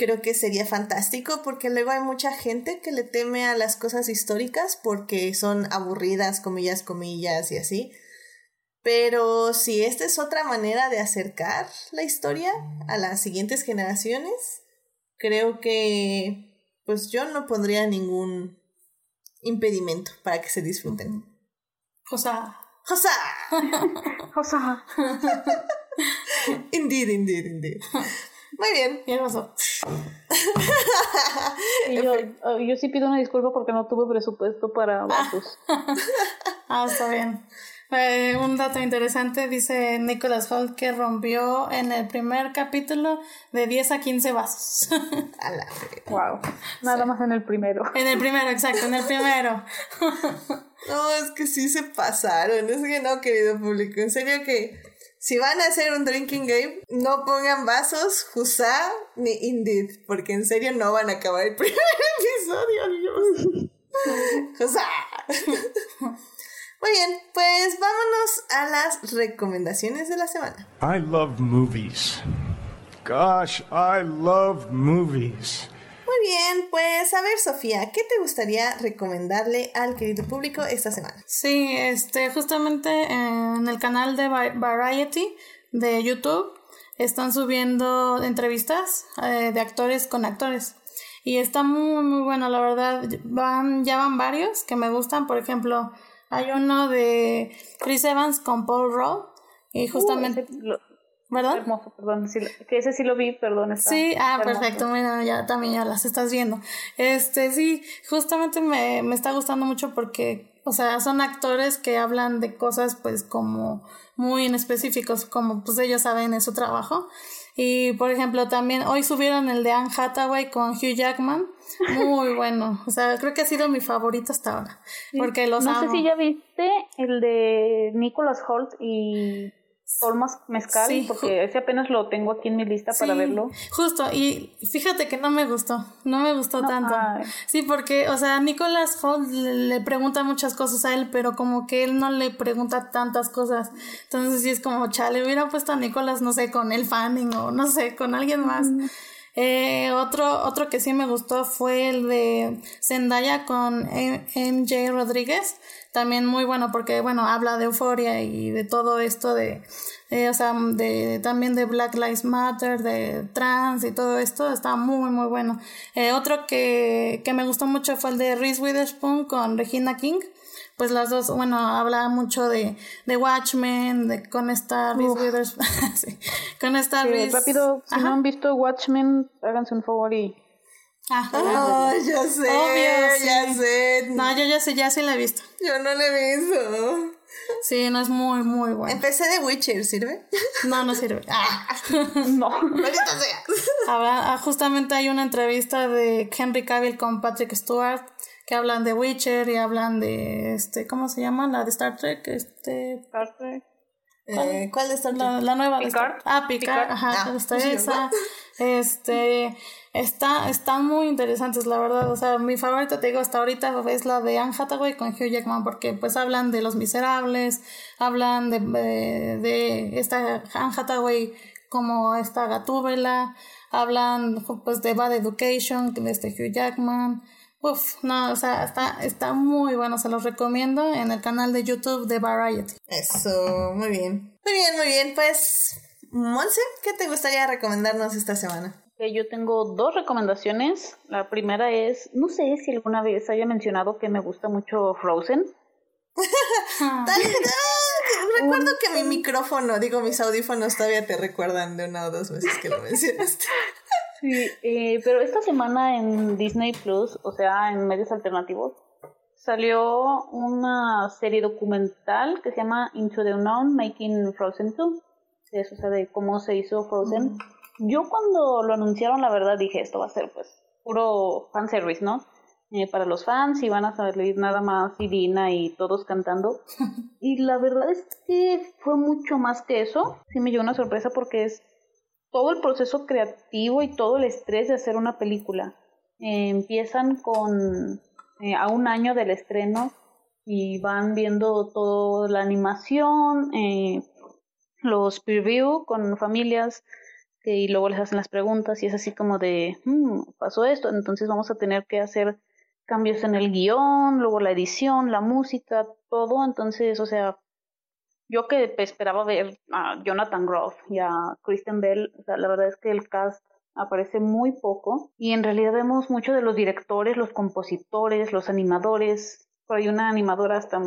creo que sería fantástico porque luego hay mucha gente que le teme a las cosas históricas porque son aburridas, comillas, comillas y así. Pero si esta es otra manera de acercar la historia a las siguientes generaciones, creo que pues yo no pondría ningún impedimento para que se disfruten. Josa. Josa. Josa. indeed, indeed, indeed. Muy bien. Bien, pasó. y yo, oh, sí pido una disculpa porque no tuve presupuesto para vasos. ah, está bien. Eh, un dato interesante dice Nicholas Holt que rompió en el primer capítulo de 10 a 15 vasos. A la Wow. Nada más en el primero. en el primero, exacto, en el primero. No, es que sí se pasaron. Es que no, querido público. En serio que si van a hacer un drinking game, no pongan vasos, Husa ni Indeed. Porque en serio no van a acabar el primer episodio, Dios. Husa. Muy bien, pues vámonos a las recomendaciones de la semana. I love movies. Gosh, I love movies. Muy bien, pues a ver, Sofía, ¿qué te gustaría recomendarle al querido público esta semana? Sí, este, justamente en el canal de Va- Variety de YouTube están subiendo entrevistas eh, de actores con actores. Y está muy, muy bueno, la verdad. Van, ya van varios que me gustan. Por ejemplo, hay uno de Chris Evans con Paul Rudd. Y justamente, Uh, ¿verdad? hermoso, perdón. sí que ese sí lo vi, perdón. está Sí, ah, perfecto, mira, ya también ya las estás viendo. Este, sí, justamente me, me está gustando mucho porque, o sea, son actores que hablan de cosas pues como muy en específicos, como pues ellos saben es su trabajo. Y por ejemplo, también hoy subieron el de Anne Hathaway con Hugh Jackman. Muy bueno. O sea, creo que ha sido mi favorito hasta ahora. Porque los No amo. sé si ya viste el de Nicholas Holt y Olmas Mezcal, Sí, porque ese apenas lo tengo aquí en mi lista para verlo. Justo, y fíjate que no me gustó, no me gustó No, tanto. ay. Sí, porque, o sea, Nicholas Holt le, le pregunta muchas cosas a él, pero como que él no le pregunta tantas cosas. Entonces sí es como, chale, hubiera puesto a Nicholas, no sé, con el Fanning o no sé, con alguien más. Eh, otro, otro que sí me gustó fue el de Zendaya con M- MJ Rodríguez. También muy bueno porque, bueno, habla de euforia y de todo esto de, eh, o sea, de, también de Black Lives Matter, de trans y todo esto. Está muy, muy bueno. Eh, otro que, que me gustó mucho fue el de Reese Witherspoon con Regina King. Pues las dos, bueno, habla mucho de, de Watchmen, de, con esta Reese Witherspoon. sí, con esta Sí, Reese- rápido, si Ajá. no han visto Watchmen, háganse un favor y Ah, Ah, ya sé, Obvio, ya sé. No, yo ya sé, ya sí la he visto. Yo no lo he visto. Sí, no es muy, muy bueno. Empecé de Witcher, ¿sirve? No, no sirve. Ah. no. Maldita sea. Habrá- ah, justamente hay una entrevista de Henry Cavill con Patrick Stewart que hablan de Witcher y hablan de este, ¿cómo se llama? La de Star Trek, este Eh, ¿Cuál de Star Trek? la, la nueva de Picard. Star- Ah, Picard, Picard. ajá, Ah, está sí, esa. Este está, están muy interesantes, la verdad. O sea, mi favorita, te digo, hasta ahorita es la de Anne Hathaway con Hugh Jackman, porque pues hablan de los miserables, hablan de, de, esta Anne Hathaway como esta Gatúbela, hablan pues de Bad Education, de este Hugh Jackman. Uf, no, o sea, está, está muy bueno, se los recomiendo en el canal de YouTube de Variety. Eso, muy bien. Muy bien, muy bien. Pues, Monse, ¿qué te gustaría recomendarnos esta semana? Que yo tengo dos recomendaciones. La primera es, no sé si alguna vez haya mencionado que me gusta mucho Frozen. Tal- Recuerdo que mi micrófono, digo, mis audífonos todavía te recuerdan de una o dos veces que lo mencionaste. Sí, eh, pero esta semana en Disney Plus, o sea, en medios alternativos, salió una serie documental que se llama Into the Unknown Making Frozen 2. Es, o sea, de cómo se hizo Frozen. Yo cuando lo anunciaron, la verdad dije, esto va a ser pues puro fanservice, ¿no? Eh, para los fans y van a salir nada más Irina y todos cantando. y la verdad es que fue mucho más que eso. Sí me llevó una sorpresa porque es todo el proceso creativo y todo el estrés de hacer una película. Eh, empiezan con eh, a un año del estreno y van viendo toda la animación, eh, los preview con familias y luego les hacen las preguntas y es así como de, "Hmm, pasó esto, entonces vamos a tener que hacer cambios en el guion, luego la edición, la música, todo, entonces, o sea, yo que esperaba ver a Jonathan Groff y a Kristen Bell, o sea, la verdad es que el cast aparece muy poco y en realidad vemos mucho de los directores, los compositores, los animadores. Por ahí una animadora hasta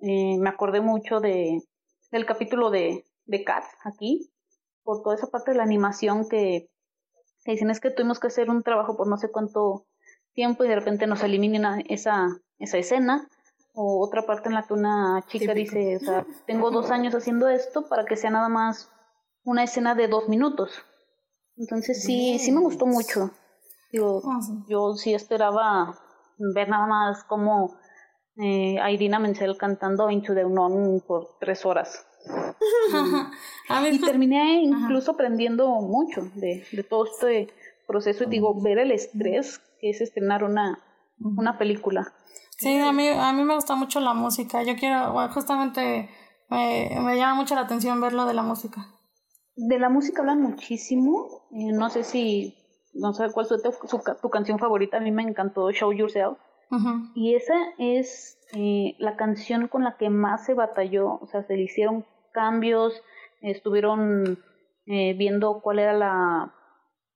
eh, me acordé mucho de del capítulo de, de Cats aquí, por toda esa parte de la animación que, que dicen es que tuvimos que hacer un trabajo por no sé cuánto tiempo y de repente nos eliminan esa, esa escena o otra parte en la que una chica dice, o sea, tengo dos años haciendo esto para que sea nada más una escena de dos minutos. Entonces sí, sí me gustó mucho. Digo, yo sí esperaba ver nada más como eh, a Irina Menzel cantando Into the Unknown por tres horas. A Y terminé incluso aprendiendo mucho de, de todo este proceso y digo, ver el estrés que es estrenar una, una película. Sí, a mí, a mí me gusta mucho la música. Yo quiero, bueno, justamente me, me llama mucho la atención ver lo de la música. De la música hablan muchísimo. eh, no sé si, no sé cuál es tu, su tu canción favorita. A mí me encantó Show Yourself. Ujú. Y esa es eh, la canción con la que más se batalló. O sea, se le hicieron cambios, estuvieron eh, viendo cuál era la,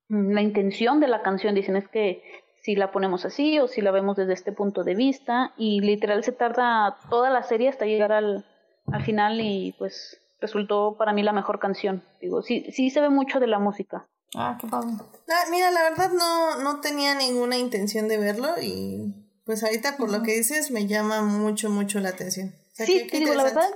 la intención de la canción. Dicen es que si la ponemos así o si la vemos desde este punto de vista. Y literal se tarda toda la serie hasta llegar al, al final y pues resultó para mí la mejor canción. Digo, sí, sí se ve mucho de la música. Ah, qué padre. Ah, mira, la verdad no, no tenía ninguna intención de verlo y pues ahorita por lo que dices me llama mucho, mucho la atención. O sea, Sí, qué digo, la verdad,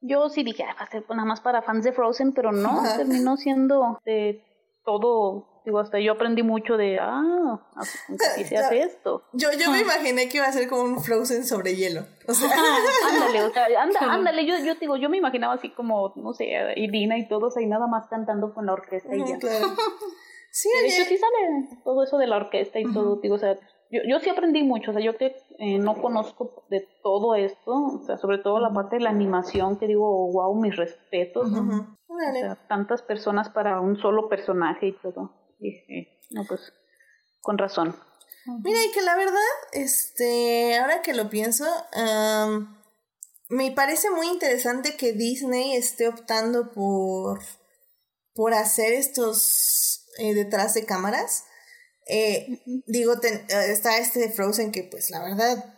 yo sí dije, "Ah, va a ser nada más para fans de Frozen, pero no, Ajá. terminó siendo de todo, digo, hasta yo aprendí mucho de, ah, así se hace esto. Yo, yo me imaginé que iba a ser como un Frozen sobre hielo. O sea, Ándale, o sea, anda, ándale, yo, yo digo, yo me imaginaba así como, no sé, Irina y todos ahí nada más cantando con la orquesta y ya. claro. Sí, De hecho, sí sale todo eso de la orquesta y todo, digo, o sea, yo, yo sí aprendí mucho, o sea, yo que eh, no conozco de todo esto, o sea, sobre todo la parte de la animación, que digo, wow, mis respetos, ¿no? O sea, tantas personas para un solo personaje y todo. Dije, no, pues, con razón. Mira, y que la verdad, este, ahora que lo pienso, me parece muy interesante que Disney esté optando por, por hacer estos eh, detrás de cámaras. Eh, digo, ten- eh, está este de Frozen que pues la verdad,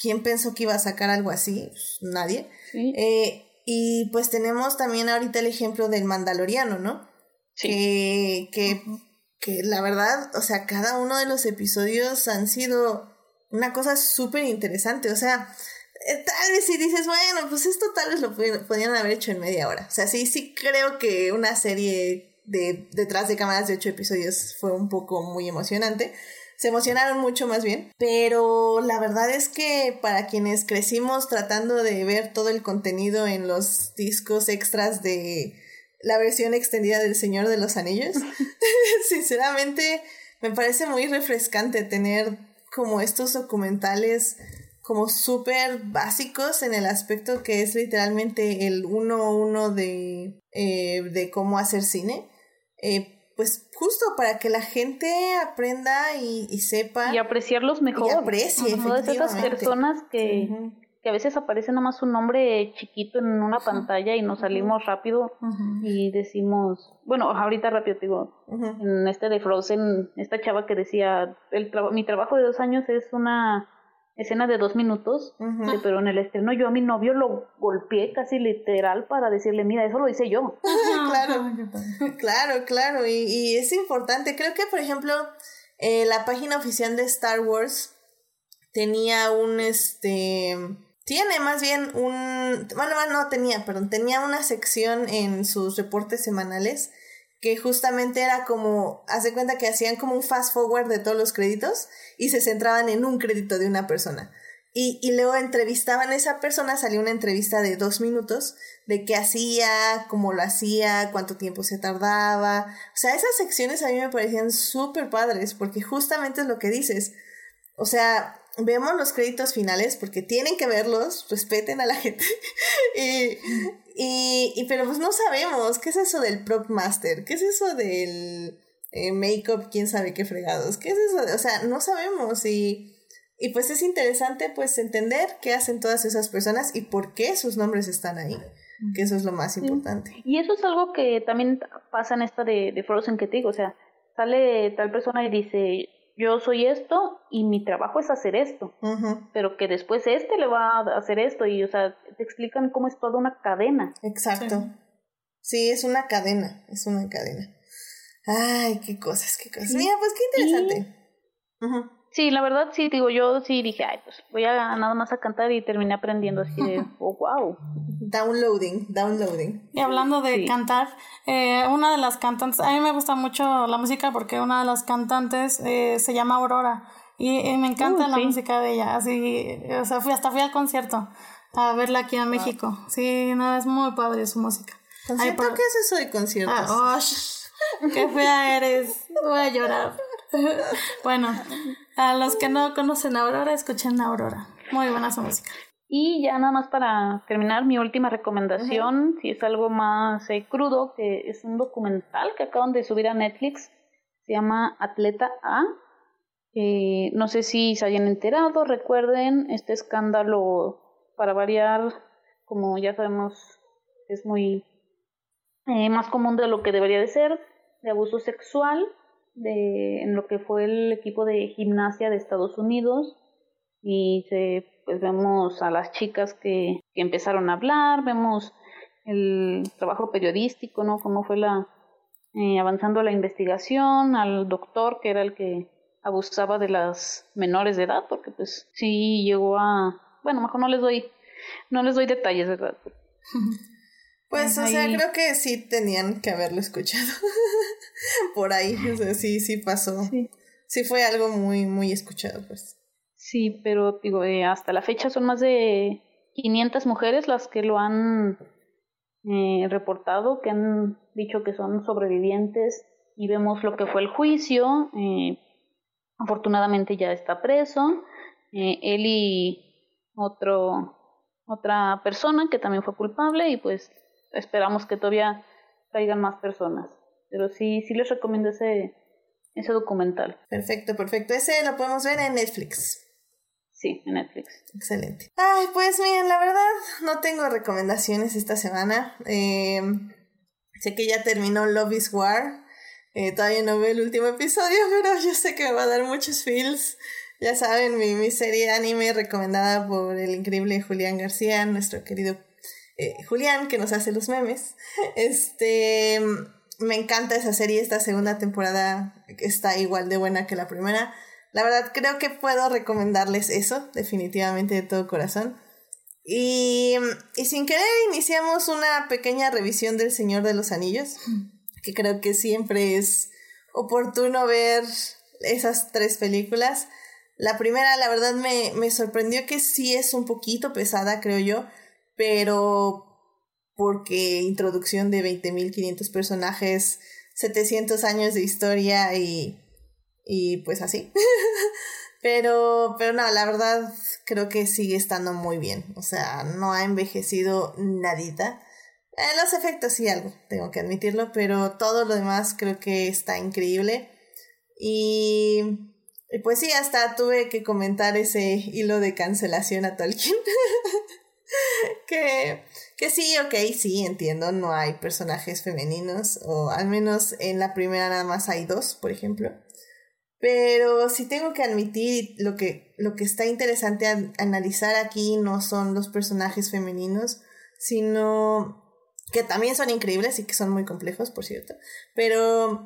¿quién pensó que iba a sacar algo así? Pues, nadie. Sí, Eh, y pues tenemos también ahorita el ejemplo del Mandaloriano, ¿no? sí. que, que, que la verdad, o sea, cada uno de los episodios han sido una cosa súper interesante. O sea, eh, tal vez si dices, bueno, pues esto tal vez lo podrían haber hecho en media hora. O sea, sí, sí creo que una serie de detrás de cámaras de ocho episodios fue un poco muy emocionante. Se emocionaron mucho más bien, pero la verdad es que para quienes crecimos tratando de ver todo el contenido en los discos extras de la versión extendida del Señor de los Anillos, sinceramente me parece muy refrescante tener como estos documentales como súper básicos en el aspecto que es literalmente el uno a uno de, eh, de cómo hacer cine. Eh, pues justo para que la gente aprenda y, y sepa Y apreciarlos mejor. y aprecie, Todas esas personas que, que a veces aparece nada más un nombre chiquito en una pantalla y nos salimos rápido y decimos, bueno, ahorita rápido te digo, en este de Frozen, esta chava que decía, el mi trabajo de dos años es una escena de dos minutos, pero en el estreno yo a mi novio lo golpeé casi literal para decirle, mira, eso lo hice yo. claro. Claro, claro, y, y es importante. Creo que, por ejemplo, eh, la página oficial de Star Wars tenía un, este, tiene más bien un, bueno, no tenía, perdón, tenía una sección en sus reportes semanales que justamente era como, hace cuenta que hacían como un fast forward de todos los créditos y se centraban en un crédito de una persona. Y, y luego entrevistaban a esa persona, salió una entrevista de dos minutos de qué hacía, cómo lo hacía, cuánto tiempo se tardaba. O sea, esas secciones a mí me parecían súper padres porque justamente es lo que dices. O sea, vemos los créditos finales porque tienen que verlos, respeten a la gente. y, y, y- pero pues no sabemos qué es eso del prop master, qué es eso del eh, make-up, quién sabe qué fregados, qué es eso, de- o sea, no sabemos. Y, y pues es interesante pues entender qué hacen todas esas personas y por qué sus nombres están ahí, que eso es lo más importante. Y eso es algo que también pasa en esta de, de Frozen que te digo, o sea, sale tal persona y dice, yo soy esto y mi trabajo es hacer esto, pero que después este le va a hacer esto y, o sea, te explican cómo es toda una cadena. Exacto. Sí, es una cadena, es una cadena. Ay, qué cosas, qué cosas. Mira, pues qué interesante. Ujú. Sí, la verdad sí, digo, yo sí dije, ay, pues voy a nada más a cantar y terminé aprendiendo así de, oh, wow. Downloading, downloading. Y hablando de cantar, eh, una de las cantantes, a mí me gusta mucho la música porque una de las cantantes eh, se llama Aurora y, me encanta la música de ella, así, o sea, fui, hasta fui al concierto a verla aquí en México. Sí, no, es muy padre su música. ¿Concierto? ¿Qué es eso de conciertos? Ah, oh, qué fea eres, voy a llorar. bueno, a los que no conocen a Aurora, escuchen a Aurora. Muy buena su música. Y ya nada más para terminar, mi última recomendación, si es algo más eh, crudo, que es un documental que acaban de subir a Netflix, se llama Atleta A. Eh, no sé si se hayan enterado, recuerden este escándalo, para variar, como ya sabemos, es muy eh, más común de lo que debería de ser, de abuso sexual de, en lo que fue el equipo de gimnasia de Estados Unidos y se, pues vemos a las chicas que, que empezaron a hablar, vemos el trabajo periodístico, ¿no? Cómo fue la eh, avanzando la investigación, al doctor que era el que abusaba de las menores de edad, porque pues sí llegó a, bueno, mejor no les doy, no les doy detalles, ¿verdad? Pues, o sea, creo que sí tenían que haberlo escuchado. Por ahí, o sea, sí, sí pasó. Sí. fue algo muy, muy escuchado, pues. Sí, pero digo, eh, hasta la fecha son más de 500 mujeres las que lo han eh, reportado, que han dicho que son sobrevivientes y vemos lo que fue el juicio. Eh, afortunadamente ya está preso. él y otro, otra persona que también fue culpable y pues esperamos que todavía traigan más personas. Pero sí, sí les recomiendo ese, ese documental. Perfecto, perfecto. Ese lo podemos ver en Netflix. Sí, en Netflix. Excelente. Ay, pues miren, la verdad no tengo recomendaciones esta semana. Eh, sé que ya terminó Love is War. Eh, todavía no veo el último episodio, pero yo sé que me va a dar muchos feels. Ya saben, mi, mi serie anime recomendada por el increíble Julián García, nuestro querido eh, Julián, que nos hace los memes. Este, me encanta esa serie, esta segunda temporada está igual de buena que la primera. La verdad, creo que puedo recomendarles eso, definitivamente de todo corazón. Y, y sin querer, iniciamos una pequeña revisión del Señor de los Anillos, que creo que siempre es oportuno ver esas tres películas. La primera, la verdad, me, me sorprendió que sí es un poquito pesada, creo yo pero porque introducción de 20.500 personajes, 700 años de historia y, y pues así. pero, pero no, la verdad creo que sigue estando muy bien. O sea, no ha envejecido nadita. En los efectos sí algo, tengo que admitirlo, pero todo lo demás creo que está increíble. Y, y pues sí, hasta tuve que comentar ese hilo de cancelación a Tolkien. que, que sí, ok, sí, entiendo, no hay personajes femeninos, o al menos en la primera nada más hay dos, por ejemplo. Pero sí tengo que admitir lo que, lo que está interesante analizar aquí no son los personajes femeninos, sino que también son increíbles y que son muy complejos, por cierto. Pero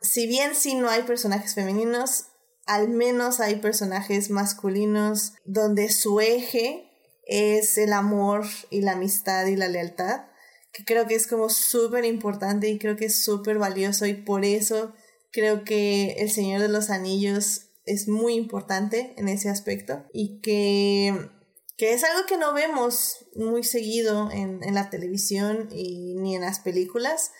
si bien sí no hay personajes femeninos, al menos hay personajes masculinos donde su eje es el amor y la amistad y la lealtad, que creo que es como súper importante y creo que es súper valioso y por eso creo que El Señor de los Anillos es muy importante en ese aspecto y que, que es algo que no vemos muy seguido en, en la televisión y ni en las películas,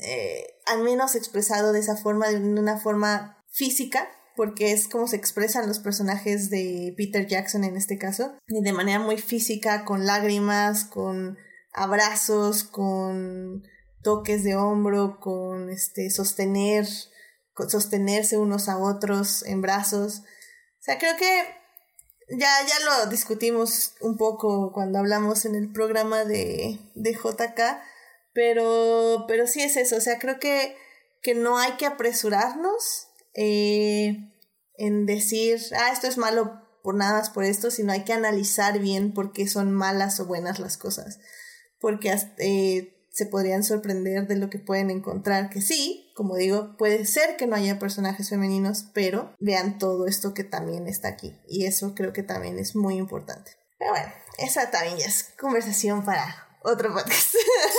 eh, al menos expresado de esa forma, de una forma física, porque es como se expresan los personajes de Peter Jackson en este caso, de manera muy física, con lágrimas, con abrazos, con toques de hombro, con este sostener, con sostenerse unos a otros en brazos. O sea, creo que ya, ya lo discutimos un poco cuando hablamos en el programa de, de JK, pero, pero sí es eso, o sea, creo que, que no hay que apresurarnos eh, en decir, ah, esto es malo por nada más por esto, sino hay que analizar bien por qué son malas o buenas las cosas. Porque eh, se podrían sorprender de lo que pueden encontrar, que sí, como digo, puede ser que no haya personajes femeninos, pero vean todo esto que también está aquí. Y eso creo que también es muy importante. Pero bueno, esa también ya es conversación para otro podcast.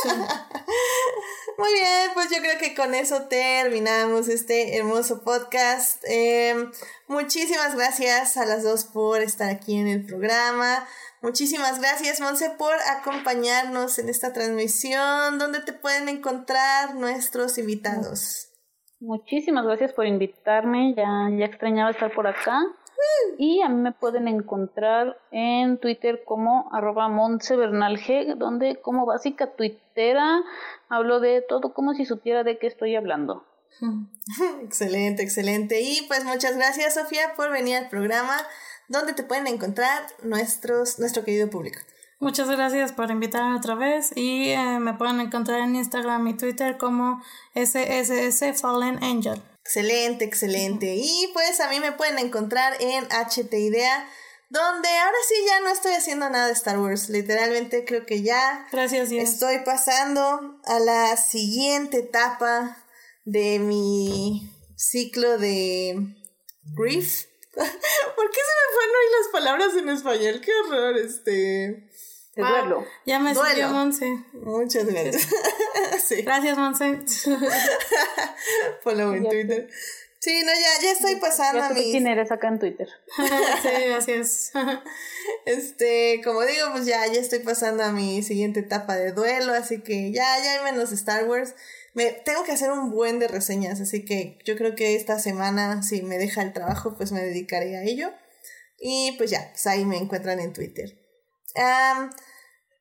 Muy bien, pues yo creo que con eso terminamos este hermoso podcast. Em, muchísimas gracias a las dos por estar aquí en el programa. Muchísimas gracias, Monse, por acompañarnos en esta transmisión. ¿Dónde te pueden encontrar nuestros invitados? Muchísimas gracias por invitarme. Ya, ya extrañaba estar por acá. Y a mí me pueden encontrar en Twitter como arroba donde como básica tuitera hablo de todo como si supiera de qué estoy hablando. excelente, excelente. Y pues muchas gracias Sofía por venir al programa donde te pueden encontrar nuestros, nuestro querido público. Muchas gracias por invitarme otra vez y eh, me pueden encontrar en Instagram y Twitter como SSS Fallen Angel. Excelente, excelente. Y pues a mí me pueden encontrar en HT Idea, donde ahora sí ya no estoy haciendo nada de Star Wars. Literalmente creo que ya Gracias, estoy pasando a la siguiente etapa de mi ciclo de grief. ¿Por qué se me fueron hoy las palabras en español? Qué horror, este. Te duelo. Ya me salió Monse. Muchas gracias. sí. Gracias, Monse. Follow en Twitter. Sí, no, ya, ya estoy pasando ya a mi. quién eres acá en Twitter. sí, gracias. este, como digo, pues ya, ya estoy pasando a mi siguiente etapa de duelo, así que ya, ya hay menos Star Wars. Me, tengo que hacer un buen de reseñas, así que yo creo que esta semana, si me deja el trabajo, pues me dedicaré a ello. Y pues ya, pues ahí me encuentran en Twitter.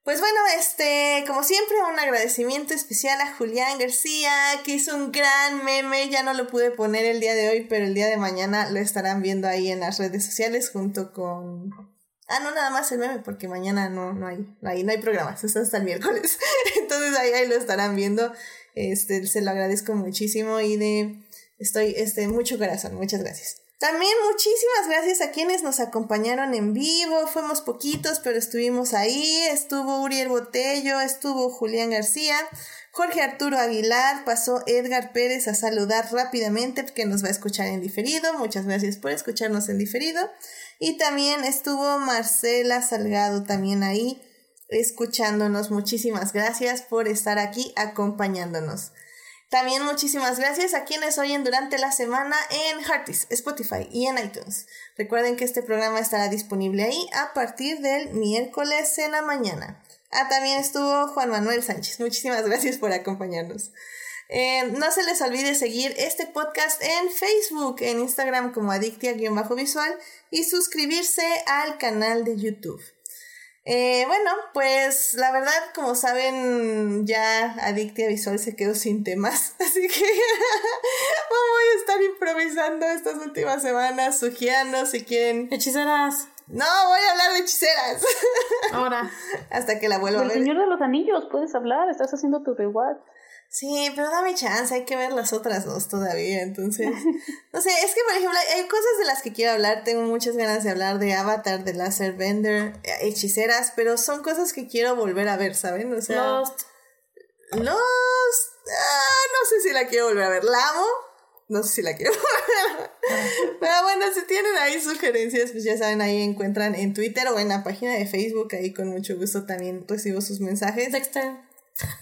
Pues bueno, este, como siempre, un agradecimiento especial a Julián García, que hizo un gran meme. Ya no lo pude poner el día de hoy, pero el día de mañana lo estarán viendo ahí en las redes sociales junto con. Ah, no, nada más el meme, porque mañana no, no hay, no hay, no hay programas, es hasta el miércoles. Entonces ahí, ahí lo estarán viendo. Este, se lo agradezco muchísimo y de estoy, este, mucho corazón, muchas gracias. También muchísimas gracias a quienes nos acompañaron en vivo. Fuimos poquitos, pero estuvimos ahí. Estuvo Uriel Botello, estuvo Julián García, Jorge Arturo Aguilar, pasó Edgar Pérez a saludar rápidamente porque nos va a escuchar en diferido. Muchas gracias por escucharnos en diferido. Y también estuvo Marcela Salgado también ahí escuchándonos. Muchísimas gracias por estar aquí acompañándonos. También muchísimas gracias a quienes oyen durante la semana en Heartis, Spotify y en iTunes. Recuerden que este programa estará disponible ahí a partir del miércoles en la mañana. Ah, también estuvo Juan Manuel Sánchez. Muchísimas gracias por acompañarnos. Eh, no se les olvide seguir este podcast en Facebook, en Instagram como Adictia-Visual y suscribirse al canal de YouTube. Eh, bueno, pues la verdad, como saben, ya Adictia Visual se quedó sin temas, así que voy a estar improvisando estas últimas semanas, sugiando si quieren. Hechiceras. No, voy a hablar de hechiceras. Ahora. Hasta que la vuelva a ver. El Señor de los Anillos, puedes hablar, estás haciendo tu rewatch. Sí, pero dame chance, hay que ver las otras dos todavía, entonces, no sé, es que por ejemplo hay cosas de las que quiero hablar, tengo muchas ganas de hablar de Avatar, de Laser Bender, eh, hechiceras, pero son cosas que quiero volver a ver, ¿saben? O sea, Lost. Lost, ah, no sé si la quiero volver a ver, la amo, no sé si la quiero volver a ver, pero bueno, si tienen ahí sugerencias, pues ya saben, ahí encuentran en Twitter o en la página de Facebook, ahí con mucho gusto también recibo sus mensajes. Dexter.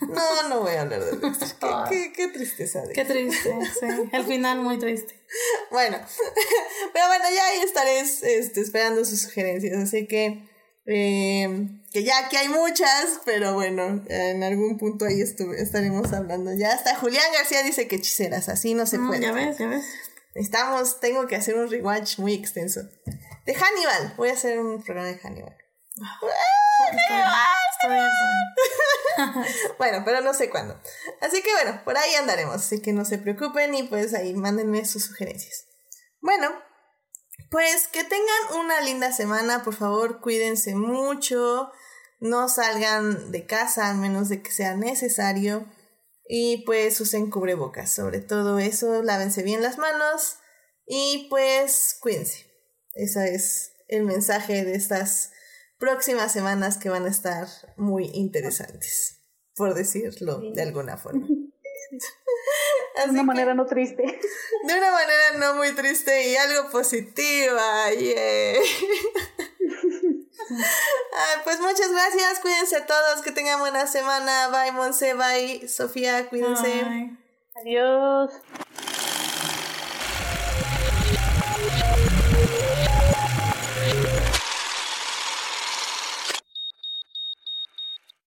No, no voy a hablar de Dexter. Qué, qué, tristeza. Qué triste, sí. El final muy triste. Bueno, pero bueno, ya ahí estaré este, esperando sus sugerencias. Así que, eh, que ya que hay muchas, pero bueno, en algún punto ahí estaremos hablando. Ya hasta Julián García dice que hechiceras, así no se Mm, puede. ya ves, ya ves. Estamos, tengo que hacer un rewatch muy extenso. De Hannibal, voy a hacer un programa de Hannibal. Bueno, pero no sé cuándo. Así que bueno, por ahí andaremos. Así que no se preocupen y pues ahí mándenme sus sugerencias. Bueno, pues que tengan una linda semana. Por favor, cuídense mucho. No salgan de casa a menos de que sea necesario. Y pues usen cubrebocas. Sobre todo eso, lávense bien las manos. Y pues cuídense. Ese es el mensaje de estas próximas semanas que van a estar muy interesantes, por decirlo de alguna forma. de una manera no triste. De una manera no muy triste y algo positiva. Yeah. pues muchas gracias, cuídense todos, que tengan buena semana. Bye, Monse, bye, Sofía, cuídense. Adiós.